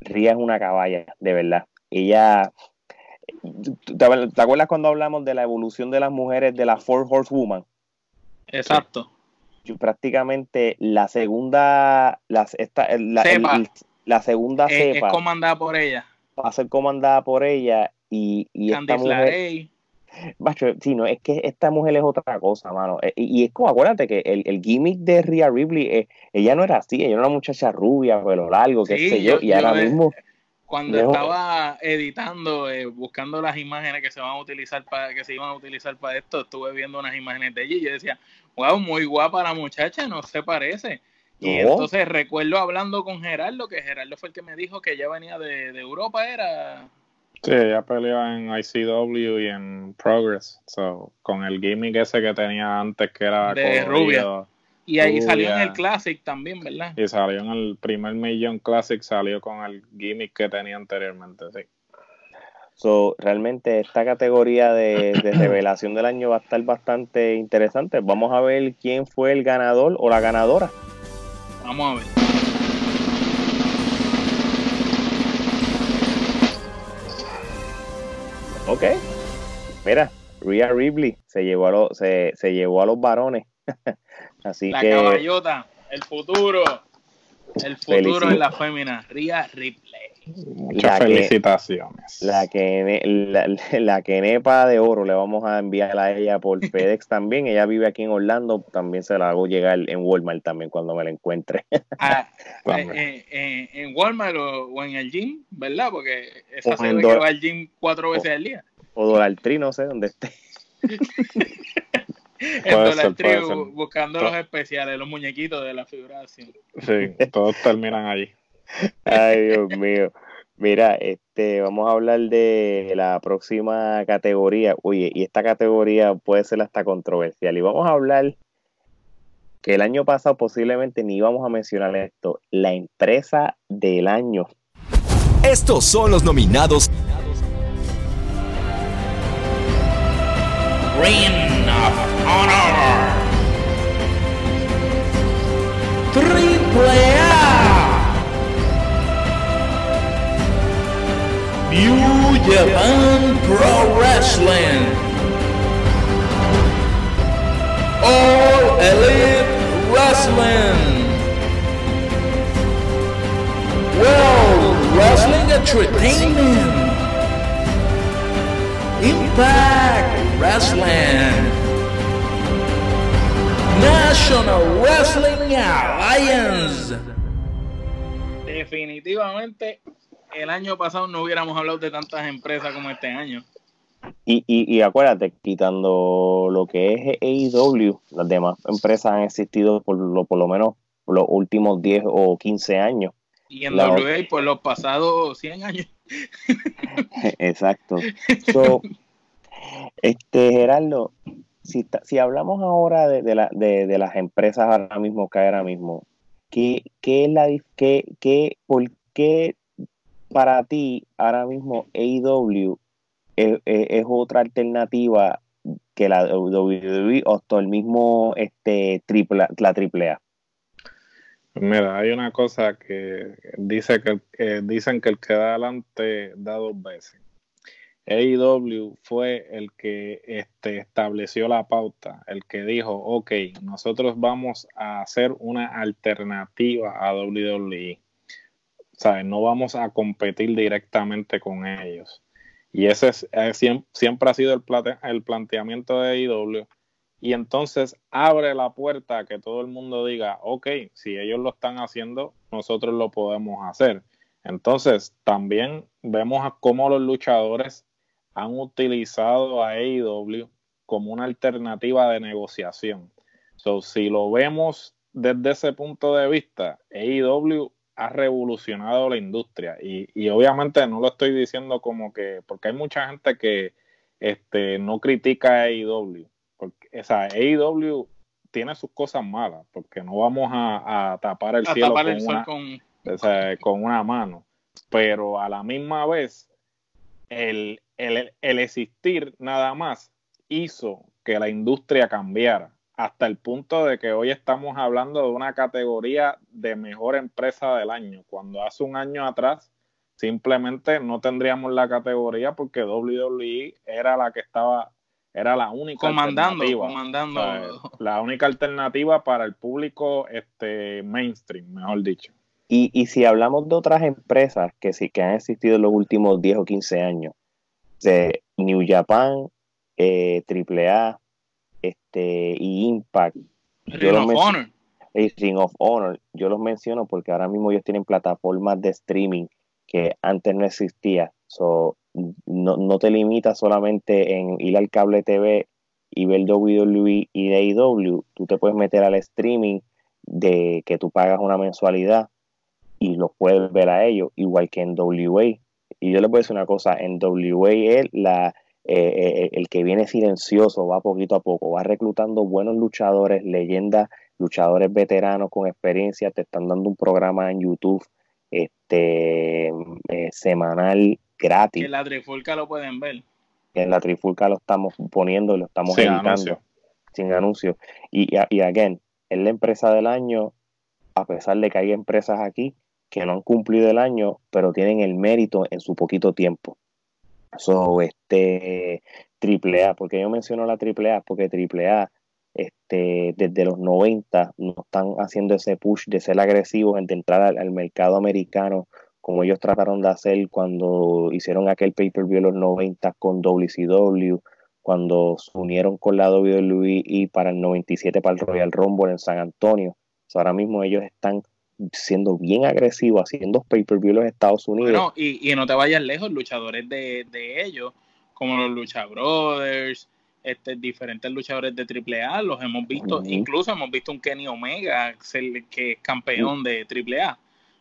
Ria es una caballa, de verdad. Ella, ¿te, acuerdas cuando hablamos de la evolución de las mujeres de la Four Horsewoman? Exacto. prácticamente la segunda, la, esta, la, la segunda cepa. Es comandada por ella. Va a ser comandada por ella y, y esta mujer, Bacho, sí, no, es que esta mujer es otra cosa, mano. Eh, y, es como, acuérdate que el, el gimmick de Rhea Ripley, eh, ella no era así, ella era una muchacha rubia, pelo largo, qué sé yo, y ahora mismo... Cuando estaba editando, eh, buscando las imágenes que se van a utilizar para que se iban a utilizar para esto, estuve viendo unas imágenes de ella y yo decía, wow, muy guapa la muchacha, no se parece. Y entonces recuerdo hablando con Gerardo, que Gerardo fue el que me dijo que ella venía de, de Europa, era Sí, ella peleó en ICW y en Progress. So, con el gimmick ese que tenía antes, que era de rubia. Y ahí salió en el Classic también, ¿verdad? Y salió en el primer Million Classic, salió con el gimmick que tenía anteriormente, sí. So, realmente esta categoría de, de revelación del año va a estar bastante interesante. Vamos a ver quién fue el ganador o la ganadora. Vamos a ver. Ok. Mira, Rhea Ripley se llevó a, los, se, llevó a los varones. [LAUGHS] Así la caballota, el futuro. El futuro en la fémina, Ria Ripley. Muchas felicitaciones. la, que, la, la nepa de oro le vamos a enviar a ella por [LAUGHS] FedEx también. Ella vive aquí en Orlando, también se la hago llegar en Walmart también cuando me la encuentre. [LAUGHS] Ah, eh, eh, eh, en Walmart o, en el gym, ¿verdad? Porque esa se ve que va al gym cuatro veces al día. O Dollar Tree, no sé dónde esté. [LAUGHS] en Dollar Tree buscando los especiales, los muñequitos de la figuración. Sí, [LAUGHS] todos terminan allí. Ay, Dios mío. Mira, este, vamos a hablar de la próxima categoría. Oye, y esta categoría puede ser hasta controversial. Y vamos a hablar que el año pasado posiblemente ni íbamos a mencionar esto, la empresa del año. Estos son los nominados. Honor. Triple New Japan Pro Wrestling. All Elite Wrestling. World Wrestling Entertainment. Impact Wrestling. National Wrestling Alliance. Definitivamente el año pasado no hubiéramos hablado de tantas empresas como este año. Y, y, y acuérdate, quitando lo que es AEW, las demás empresas han existido por lo, por lo menos los últimos 10 o 15 años. Y en la... WA por los pasados 100 años. [LAUGHS] Exacto. [LAUGHS] este Gerardo, si, si hablamos ahora de, de, la, de, de, las empresas ahora mismo que ahora mismo, ¿qué, qué es la qué, qué, por qué para ti ahora mismo AEW es, otra alternativa que la WWE o el mismo este triple, la AAA? Mira, hay una cosa que dice que dicen que el que da adelante da dos veces. AEW fue el que este, estableció la pauta, el que dijo, ok, nosotros vamos a hacer una alternativa a WWE no vamos a competir directamente con ellos. Y ese es, eh, siempre, ha sido el, el planteamiento de IW. Y entonces abre la puerta a que todo el mundo diga, ok, si ellos lo están haciendo, nosotros lo podemos hacer. Entonces, también vemos a cómo los luchadores han utilizado a AEW como una alternativa de negociación. So, si lo vemos desde ese punto de vista, AEW ha revolucionado la industria. Y, obviamente no lo estoy diciendo como que, porque hay mucha gente que este, no critica a AEW. Porque, o sea, AEW tiene sus cosas malas, porque no vamos a, tapar el cielo con, una, mano. Pero a la misma vez, el, el, el existir nada más hizo que la industria cambiara hasta el punto de que hoy estamos hablando de una categoría de mejor empresa del año, cuando hace un año atrás simplemente no tendríamos la categoría porque WWE era la que estaba era la única comandando, comandando. la única alternativa para el público este mainstream, mejor dicho. Y, y si hablamos de otras empresas que sí que han existido en los últimos 10 o 15 años, de New Japan, eh, AAA, este, y Impact. Ring of Honor. Ring of Honor. Yo los menciono porque ahora mismo ellos tienen plataformas de streaming que antes no existía. So, no, no te limitas solamente en ir al cable TV y ver WWE y AEW. Tú te puedes meter al streaming de que tú pagas una mensualidad y los puedes ver a ellos, igual que en WA. Y yo les voy a decir una cosa, en WA es la eh, eh, el que viene silencioso va poquito a poco, va reclutando buenos luchadores, leyendas, luchadores veteranos con experiencia, te están dando un programa en YouTube este eh, semanal gratis. en la trifulca lo pueden ver. En la trifulca lo estamos poniendo, lo estamos sin editando, sin anuncio. Y, y, again, es la empresa del año, a pesar de que hay empresas aquí que no han cumplido el año, pero tienen el mérito en su poquito tiempo. So, este, triple A, porque yo menciono la triple A, porque triple A este, desde los 90 no están haciendo ese push de ser agresivos, de entrar al, mercado americano, como ellos trataron de hacer cuando hicieron aquel pay-per-view en los 90 con WCW, cuando se unieron con la WWE y para el 97 para el Royal Rumble en San Antonio. ahora mismo ellos están siendo bien agresivos, haciendo pay-per-view en los Estados Unidos. Bueno, y, no te vayas lejos, luchadores de, de ellos, como los Lucha Brothers, este, diferentes luchadores de AAA, los hemos visto, incluso hemos visto un Kenny Omega que es campeón de AAA.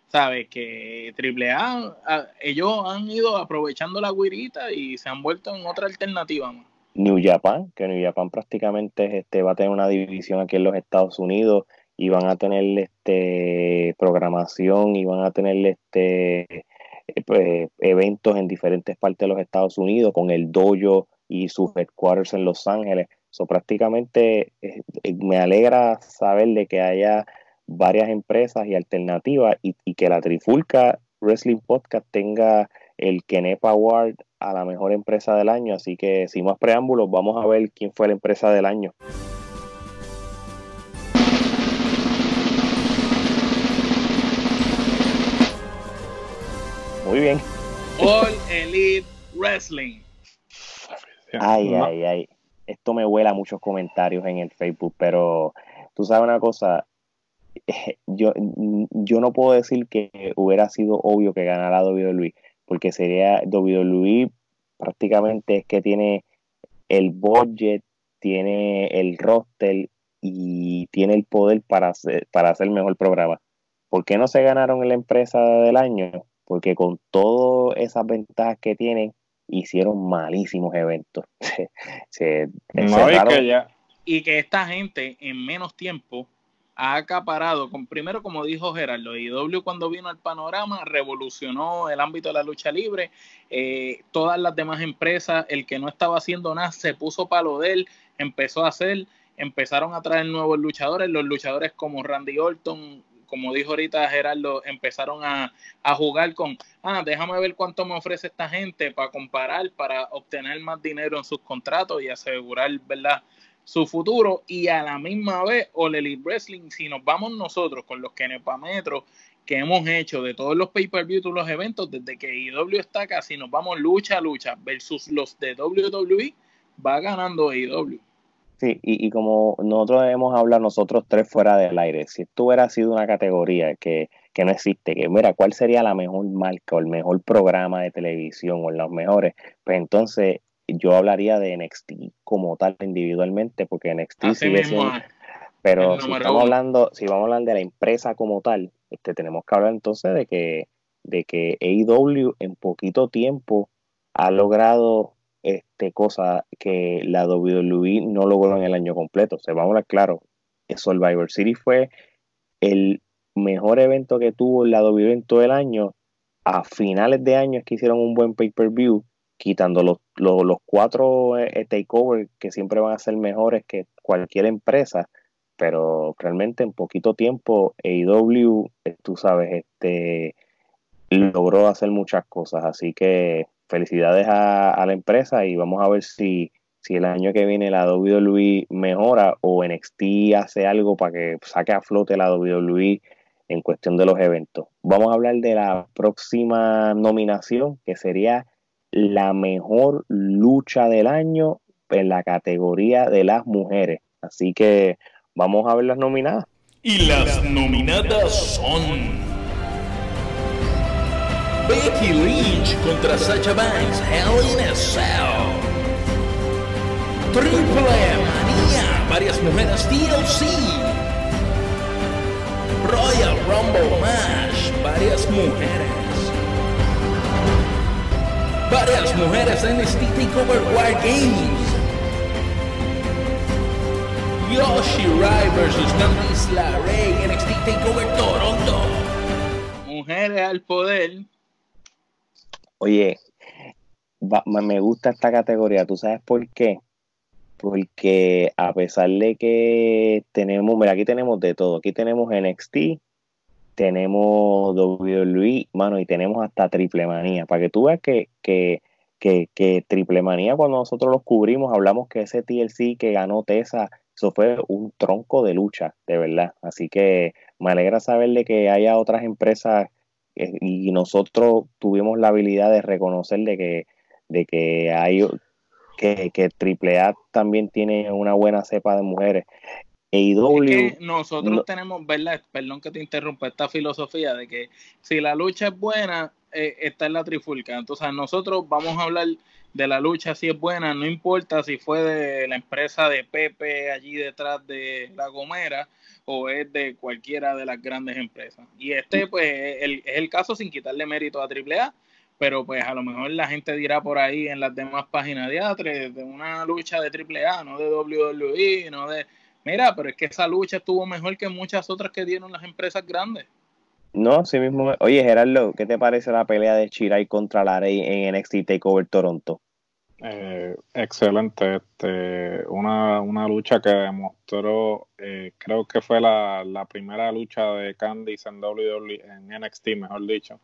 ¿Sabes? Que AAA, ellos han ido aprovechando la guirita y se han vuelto en otra alternativa. New Japan, que New Japan prácticamente este, va a tener una división aquí en los Estados Unidos y van a tener este programación y van a tener este eh, pues, eventos en diferentes partes de los Estados Unidos con el dojo y sus headquarters en Los Ángeles. So, prácticamente eh, eh, me alegra saber de que haya varias empresas y alternativas y, que la Trifulca Wrestling Podcast tenga el Kenepa Award a la mejor empresa del año. Así que sin más preámbulos, vamos a ver quién fue la empresa del año. Muy bien. All Elite Wrestling. Ay, ay, ay. Esto me huela muchos comentarios en el Facebook, pero tú sabes una cosa, [LAUGHS] yo, yo no puedo decir que hubiera sido obvio que ganara WWE, porque sería WWE prácticamente es que tiene el budget, tiene el roster y tiene el poder para hacer, para hacer el mejor programa. ¿Por qué no se ganaron en la empresa del año? Porque con todas esas ventajas que tienen, hicieron malísimos eventos. [LAUGHS] y, que esta gente en menos tiempo ha acaparado, con, primero como dijo Gerardo, IW cuando vino al panorama revolucionó el ámbito de la lucha libre, eh, todas las demás empresas, el que no estaba haciendo nada se puso palo de él, empezó a hacer, empezaron a traer nuevos luchadores, los luchadores como Randy Orton, como dijo ahorita Gerardo, empezaron a, jugar con, ah, déjame ver cuánto me ofrece esta gente para comparar, para obtener más dinero en sus contratos y asegurar, ¿verdad? su futuro y a la misma vez All Elite Wrestling, si nos vamos nosotros con los Metro que hemos hecho de todos los pay-per-view, todos los eventos, desde que IW está acá, si nos vamos lucha a lucha versus los de WWE, va ganando IW. Sí, y, como nosotros debemos hablar nosotros tres fuera del aire, si esto hubiera sido una categoría que, que no existe, que mira, ¿cuál sería la mejor marca o el mejor programa de televisión o los mejores? Pues entonces yo hablaría de NXT como tal individualmente, porque NXT sigue siendo... Pero si estamos hablando, si vamos a hablar de la empresa como tal, este, tenemos que hablar entonces de que, de que AEW en poquito tiempo ha logrado este, cosa que la WWE no logró en el año completo. Se va a hablar claro. Survivor City fue el mejor evento que tuvo la WWE en todo el año. A finales de año es que hicieron un buen pay-per-view, quitando los, los, cuatro eh, takeovers que siempre van a ser mejores que cualquier empresa. Pero realmente en poquito tiempo AEW, eh, tú sabes, este logró hacer muchas cosas. Así que felicidades a, la empresa y vamos a ver si, si el año que viene la WWE mejora o NXT hace algo para que saque a flote la WWE en cuestión de los eventos. Vamos a hablar de la próxima nominación, que sería la mejor lucha del año en la categoría de las mujeres. Así que vamos a ver las nominadas. Y las nominadas son Becky Lynch contra Sacha Banks, Hell in a Cell. Triple Manía, varias mujeres TLC. Royal Rumble Match, varias mujeres. Varias mujeres en este Takeover War Games. Yoshi Rai vs. Candice LaRae en NXT Takeover Toronto. Mujeres al poder Oye, me gusta esta categoría, ¿tú sabes por qué? Porque a pesar de que tenemos, mira, aquí tenemos de todo, aquí tenemos NXT, tenemos WWE, mano, y tenemos hasta Triple Manía, para que tú veas que, que, que, que Triple Manía, cuando nosotros los cubrimos, hablamos que ese TLC que ganó Tessa eso fue un tronco de lucha, de verdad. Así que me alegra saber de que haya otras empresas y nosotros tuvimos la habilidad de reconocer de que, de que hay que, que AAA también tiene una buena cepa de mujeres. E nosotros tenemos, ¿verdad? Perdón que te interrumpa, esta filosofía de que si la lucha es buena, eh, está en la trifulca. Entonces, nosotros vamos a hablar de la lucha si es buena, no importa si fue de la empresa de Pepe allí detrás de La Gomera o es de cualquiera de las grandes empresas. Y este, pues, es el caso sin quitarle mérito a AAA, pero pues a lo mejor la gente dirá por ahí en las demás páginas de Atre de una lucha de AAA, no de WWE, no de Mira, pero es que esa lucha estuvo mejor que muchas otras que dieron las empresas grandes. No, sí mismo. Oye, Gerardo, ¿qué te parece la pelea de Chirai contra Larey en NXT Takeover Toronto? Eh, excelente, este, una, lucha que demostró, eh, creo que fue la, la, primera lucha de Candice en WWE, en NXT, mejor dicho,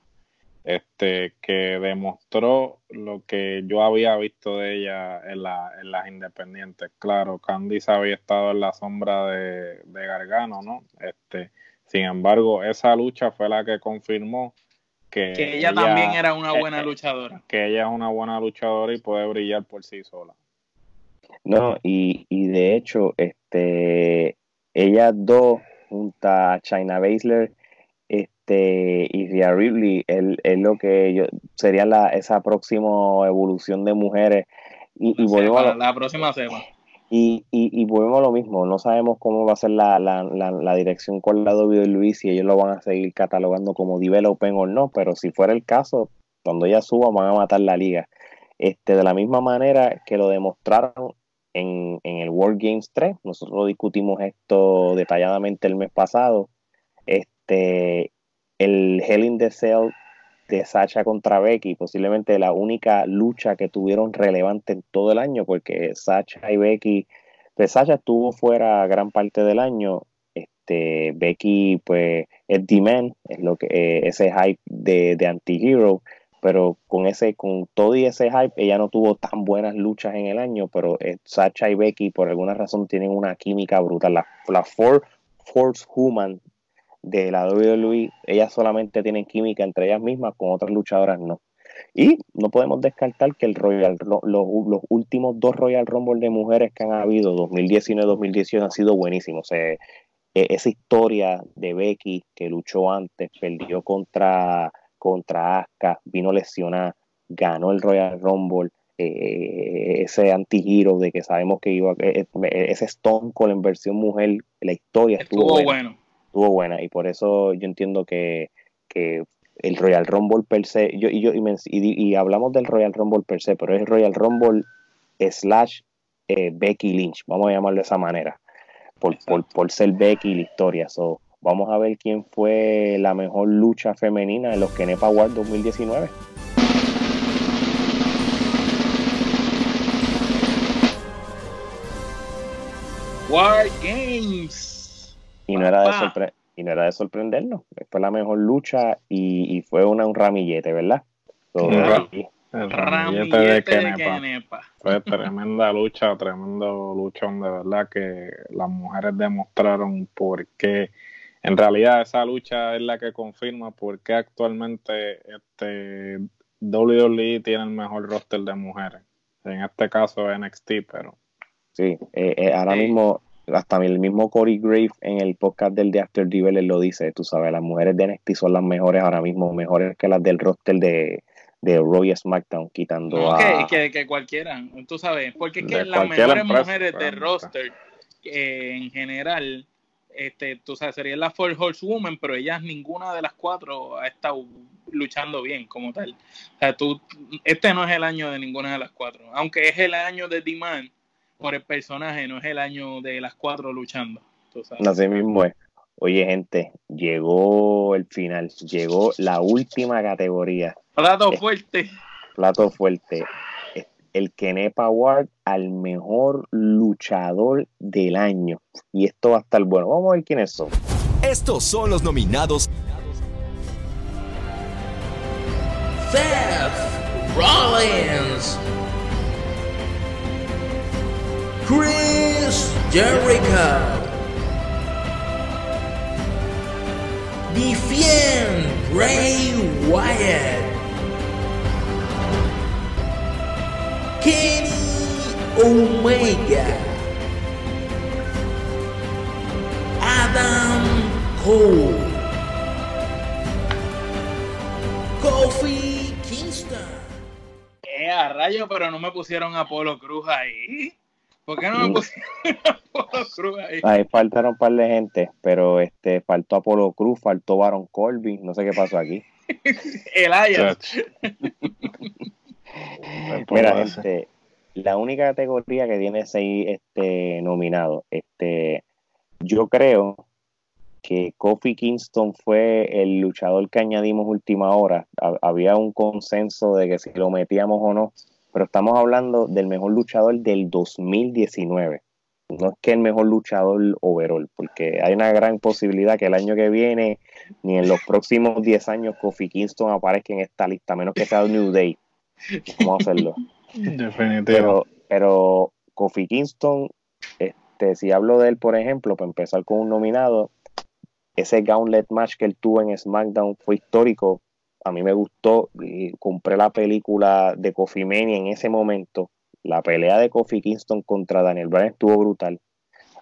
este, que demostró lo que yo había visto de ella en, la, en las independientes. Claro, Candice había estado en la sombra de, Gargano, ¿no? Este, sin embargo, esa lucha fue la que confirmó que, ella, también era una buena luchadora. Que ella es una buena luchadora y puede brillar por sí sola. No, y, y de hecho, este, ellas dos, junto a China Baszler, este, y Rhea Ripley es, lo que yo, sería la, esa próxima evolución de mujeres. Y, y volvemos a la próxima semana. Y, y, volvemos a lo mismo, no sabemos cómo va a ser la, la, la, dirección con la WWE, si ellos lo van a seguir catalogando como developing o no, pero si fuera el caso, cuando ella suba van a matar la liga. Este, de la misma manera que lo demostraron en, en el World Games 3, nosotros discutimos esto detalladamente el mes pasado, este, el Hell in the Cell de Sacha contra Becky, posiblemente la única lucha que tuvieron relevante en todo el año, porque Sacha y Becky, pues Sacha estuvo fuera gran parte del año, este, Becky pues es D-Man, es lo que eh, ese hype de, de anti-hero, pero con ese, con todo y ese hype, ella no tuvo tan buenas luchas en el año, pero eh, y Becky por alguna razón tienen una química brutal. La, la Four, Force Human de la WWE, ellas solamente tienen química entre ellas mismas, con otras luchadoras no. Y no podemos descartar que el Royal, los, los últimos dos Royal Rumble de mujeres que han habido, 2019 y 2018, han sido buenísimos. E, esa historia de Becky que luchó antes, perdió contra, contra Asuka, vino lesionada, ganó el Royal Rumble. Eh, ese anti-hero de que sabemos que iba, eh, ese Stone Cold en versión mujer, la historia estuvo, bueno estuvo buena y por eso yo entiendo que, el Royal Rumble per se, yo, y, yo, y, hablamos del Royal Rumble per se, pero es Royal Rumble slash eh, Becky Lynch, vamos a llamarlo de esa manera, por, por, ser Becky la historia. So, vamos a ver quién fue la mejor lucha femenina en los Kenepa Award 2019. War Games y no, era de y no era de sorprendernos. Fue la mejor lucha y, fue una, un ramillete, ¿verdad? el ramillete, de, Kenepa. Fue tremenda lucha, tremendo luchón, de verdad que las mujeres demostraron por qué. En realidad esa lucha es la que confirma por qué actualmente este WWE tiene el mejor roster de mujeres. En este caso NXT, pero... Sí, eh, eh, ahora mismo hasta el mismo Corey Grave en el podcast del de After Devil lo dice, tú sabes, las mujeres de NXT son las mejores ahora mismo, mejores que las del roster de, de Roy SmackDown, quitando a... Que, que, cualquiera, tú sabes, porque es que las mejores mujeres de roster eh, en general, este, tú sabes, serían las Four Horsewomen, pero ellas ninguna de las cuatro ha estado luchando bien como tal. O sea, tú, este no es el año de ninguna de las cuatro, aunque es el año de Demand por el personaje, no es el año de las cuatro luchando. Así mismo es. Oye, gente, llegó el final, llegó la última categoría. Plato fuerte. Plato fuerte. El Kenepa Award al mejor luchador del año. Y esto va a estar bueno. Vamos a ver quiénes son. Estos son los nominados. Seth Rollins. Chris Jericho. Defiant Bray Wyatt. Kenny Omega. Adam Cole. Kofi Kingston. Eh, a rayo, pero no me pusieron a Cruz ahí. ¿Por qué no me pusieron [LAUGHS] a Apolo Cruz ahí? Ahí faltaron un par de gente, pero este faltó Apolo Cruz, faltó Baron Colby, no sé qué pasó aquí. [LAUGHS] El Ajax. [LAUGHS] Mira, este, la única categoría que tiene seis este, nominados, este, yo creo que Kofi Kingston fue el luchador que añadimos última hora. Había un consenso de que si lo metíamos o no, pero estamos hablando del mejor luchador del 2019. No es que el mejor luchador overall, porque hay una gran posibilidad que el año que viene, ni en los próximos 10 años, Kofi Kingston aparezca en esta lista, menos que sea New Day. Vamos a hacerlo. Definitivamente. Pero, pero Kofi Kingston, este, si hablo de él, por ejemplo, para empezar con un nominado, ese gauntlet match que él tuvo en SmackDown fue histórico. A mí me gustó. Compré la película de Kofi Mania en ese momento. La pelea de Kofi Kingston contra Daniel Bryan estuvo brutal.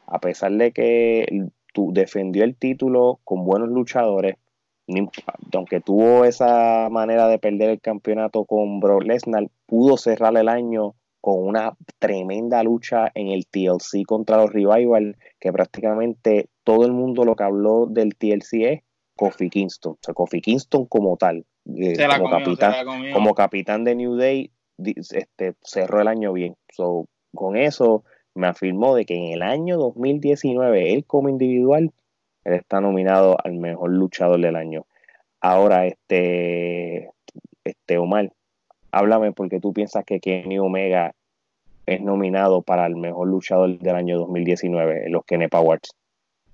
A pesar de que defendió el título con buenos luchadores, aunque tuvo esa manera de perder el campeonato con Brock Lesnar, pudo cerrar el año con una tremenda lucha en el TLC contra los Revival, que prácticamente todo el mundo lo que habló del TLC es Kofi Kingston, o sea, Kofi Kingston como tal, eh, como, capitán, como capitán de New Day, este, cerró el año bien. So, con eso me afirmó de que en el año 2019, él como individual, él está nominado al mejor luchador del año. Ahora, este, este Omar, háblame porque tú piensas que Kenny Omega es nominado para el mejor luchador del año 2019 en los Kenepa Awards.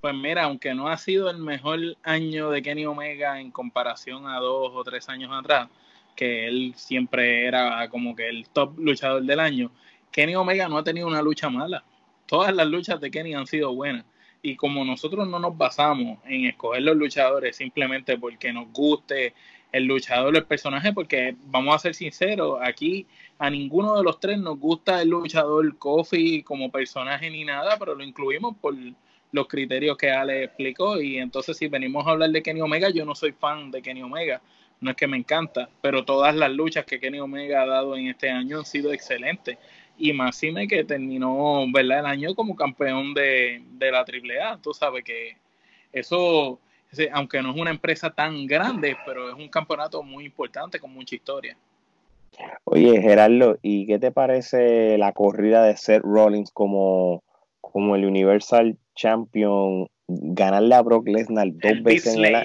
Pues mira, aunque no ha sido el mejor año de Kenny Omega en comparación a dos o tres años atrás, que él siempre era como que el top luchador del año, Kenny Omega no ha tenido una lucha mala. Todas las luchas de Kenny han sido buenas. Y como nosotros no nos basamos en escoger los luchadores simplemente porque nos guste el luchador, el personaje, porque vamos a ser sinceros, aquí a ninguno de los tres nos gusta el luchador Kofi como personaje ni nada, pero lo incluimos por los criterios que Ale explicó. Y entonces, si venimos a hablar de Kenny Omega, yo no soy fan de Kenny Omega, no es que me encanta, pero todas las luchas que Kenny Omega ha dado en este año han sido excelentes. Y más me que terminó ¿verdad? el año como campeón de, de la AAA. Tú sabes que eso aunque no es una empresa tan grande, pero es un campeonato muy importante con mucha historia. Oye, Gerardo, ¿y qué te parece la corrida de Seth Rollins como, como el Universal Champion, ganarle a Brock Lesnar dos veces en el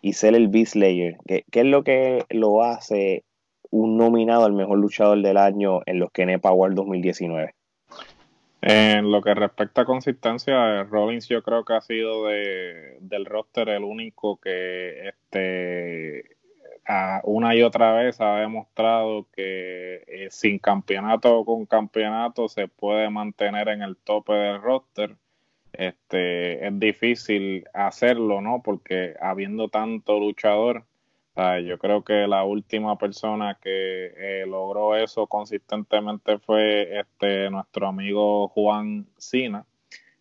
y ser el Beast Slayer? ¿Qué, ¿Qué, es lo que lo hace un nominado al mejor luchador del año en los Kenepa Award 2019? En lo que respecta a consistencia, Rollins yo creo que ha sido de, del roster el único que este una y otra vez ha demostrado que eh, sin campeonato o con campeonato se puede mantener en el tope del roster. Este, es difícil hacerlo, ¿no? Porque habiendo tanto luchador, yo creo que la última persona que eh, logró eso consistentemente fue este nuestro amigo Juan Sina.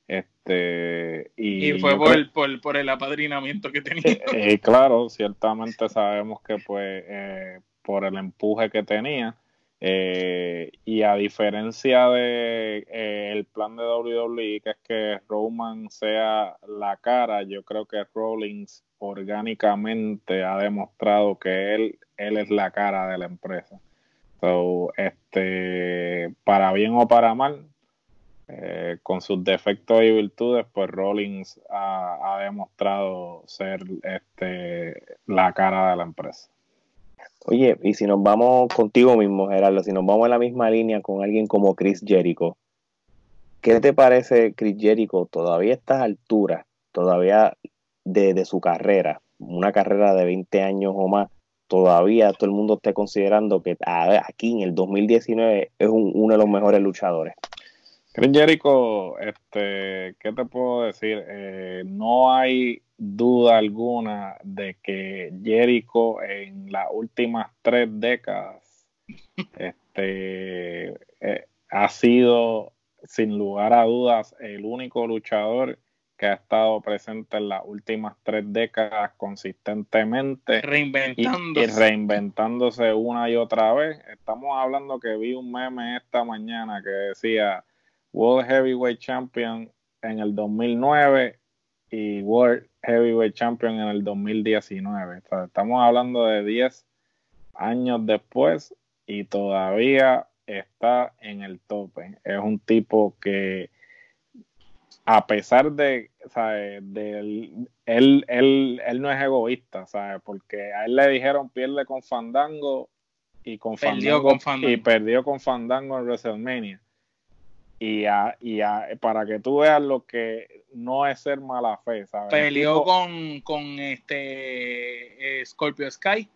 Este, y, fue por, por, por, el apadrinamiento que tenía. [LAUGHS] Eh, claro, ciertamente sabemos que pues eh, por el empuje que tenía. Y a diferencia de el plan de WWE, que es que Roman sea la cara, yo creo que Rollins orgánicamente ha demostrado que él, él es la cara de la empresa. So, este, para bien o para mal, eh, con sus defectos y virtudes, pues Rollins ha, ha, demostrado ser este, la cara de la empresa. Oye, y si nos vamos contigo mismo, Gerardo, si nos vamos en la misma línea con alguien como Chris Jericho, ¿qué te parece Chris Jericho todavía a estas alturas? Todavía de, su carrera, una carrera de 20 años o más, todavía todo el mundo esté considerando que aquí en el 2019 es uno de los mejores luchadores. Chris Jericho, este, ¿qué te puedo decir? Eh, no hay duda alguna de que Jericho en las últimas tres décadas este, eh, ha sido sin lugar a dudas el único luchador que ha estado presente en las últimas tres décadas consistentemente reinventándose. Y, reinventándose una y otra vez. Estamos hablando que vi un meme esta mañana que decía World Heavyweight Champion en el 2009 y World Heavyweight Champion en el 2019. estamos hablando de 10 años después y todavía está en el tope. Es un tipo que a pesar de, ¿sabes? él, él, él, no es egoísta, ¿sabes? Porque a él le dijeron pierde con Fandango y con Fandango, y perdió con Fandango en WrestleMania. Y, a, y para que tú veas lo que no es ser mala fe, ¿sabes? Peleó con, con este eh, Scorpio Sky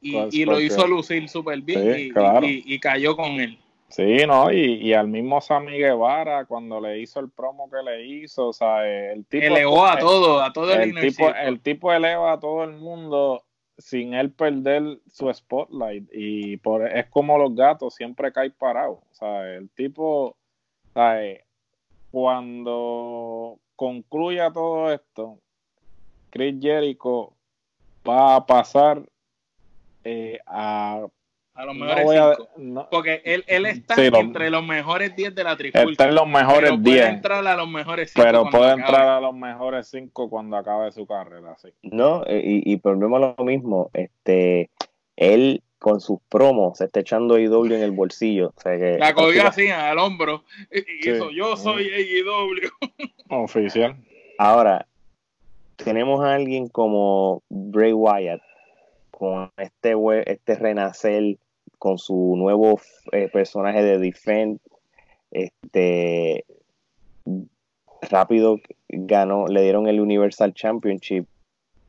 y, lo hizo lucir súper bien y, cayó con él. Sí, no, y, al mismo Sammy Guevara, cuando le hizo el promo que le hizo, o sea, el tipo. Elevó a todo, a todo el, el tipo. El tipo eleva a todo el mundo sin él perder su spotlight. Y por, es como los gatos, siempre cae parado. O sea, el tipo, ¿sabes? cuando concluya todo esto, Chris Jericho va a pasar eh, a a los mejores cinco. Porque él, él está entre los mejores 10 de la trifulca. Está en los mejores 10. Puede entrar a los mejores 5. Pero puede entrar a los mejores 5 cuando acabe su carrera. Sí. No, y, y volvemos lo mismo. Este, él con sus promos se está echando IW en el bolsillo. O sea que, la cogió así al hombro y hizo yo soy IW. [LAUGHS] Oficial. Ahora, tenemos a alguien como Bray Wyatt con este, este renacer con su nuevo eh, personaje de Defend, este rápido ganó, le dieron el Universal Championship.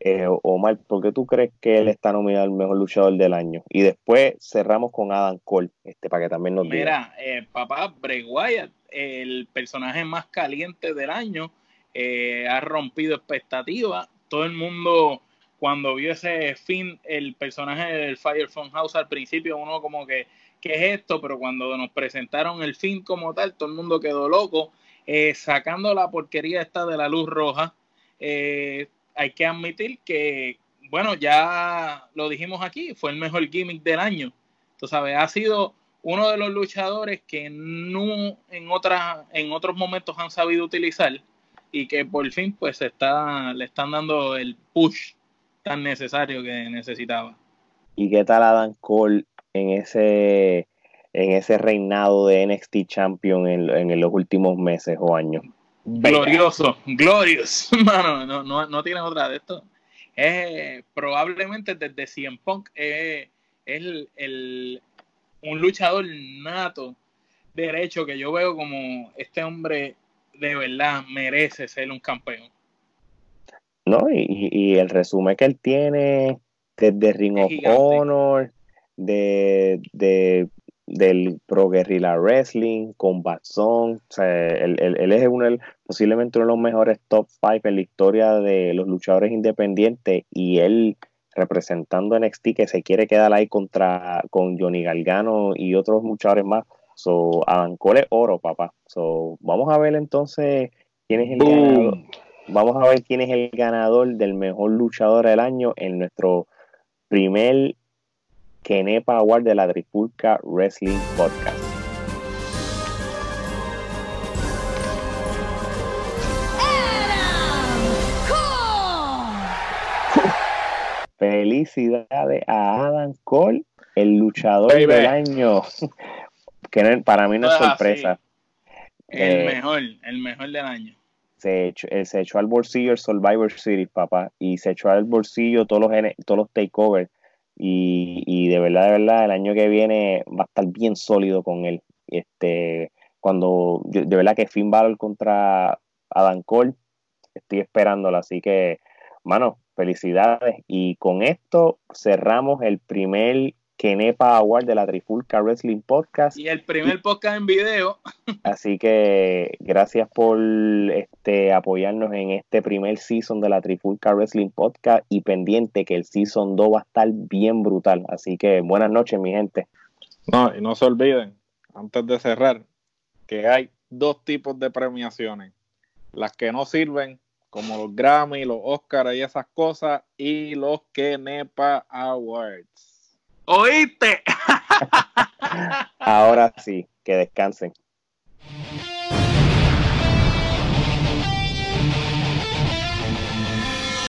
Eh, Omar, ¿por qué tú crees que él está nominado al mejor luchador del año? Y después cerramos con Adam Cole, este, para que también nos diga. Mira, eh, papá, Bray Wyatt, el personaje más caliente del año, eh, ha rompido expectativas. Todo el mundo cuando vio ese fin, el personaje del Fire House al principio, uno como que, ¿qué es esto? Pero cuando nos presentaron el fin como tal, todo el mundo quedó loco, eh, sacando la porquería esta de la luz roja. Eh, hay que admitir que, bueno, ya lo dijimos aquí, fue el mejor gimmick del año. Tú sabes, ha sido uno de los luchadores que no en, otras, en otros momentos han sabido utilizar y que por fin pues le están dando el push tan necesario que necesitaba. ¿Y qué tal Adam Cole en ese en ese reinado de NXT Champion en, los últimos meses o años? Glorioso, glorioso, [LAUGHS] mano, no, no, no tiene otra de esto. Es probablemente desde CM Punk es, el, un luchador nato derecho que yo veo como este hombre de verdad merece ser un campeón. ¿no? Y, y, el resumen que él tiene desde Ring of Honor, de, de, del Pro Guerrilla Wrestling, Combat Zone, o sea, él, es uno, posiblemente uno de los mejores top 5 en la historia de los luchadores independientes y él representando NXT que se quiere quedar ahí contra con Johnny Galgano y otros luchadores más. So, Adam Cole oro, papá. So, vamos a ver entonces quién es el Vamos a ver quién es el ganador del mejor luchador del año en nuestro primer Kenepa Award de la Tripulca Wrestling Podcast. Felicidades a Adam Cole, el luchador del año. [LAUGHS] que para mí no es sorpresa. El eh, mejor, el mejor del año se echó, se echó al bolsillo el Survivor Series, papá, y se echó al bolsillo todos los, todos los takeovers. Y, y de verdad, de verdad, el año que viene va a estar bien sólido con él. Este, cuando, de verdad que Finn Balor contra Adam Cole, estoy esperándolo, así que, mano, felicidades. Y con esto cerramos el primer Kenepa Award de la Trifulca Wrestling Podcast. Y el primer podcast en video. Así que gracias por este, apoyarnos en este primer season de la Trifulca Wrestling Podcast y pendiente que el season 2 va a estar bien brutal. Así que buenas noches, mi gente. No, y no se olviden, antes de cerrar, que hay dos tipos de premiaciones. Las que no sirven, como los Grammy, los Oscars y esas cosas, y los Kenepa Awards. ¿Oíste? Ahora sí, que descansen.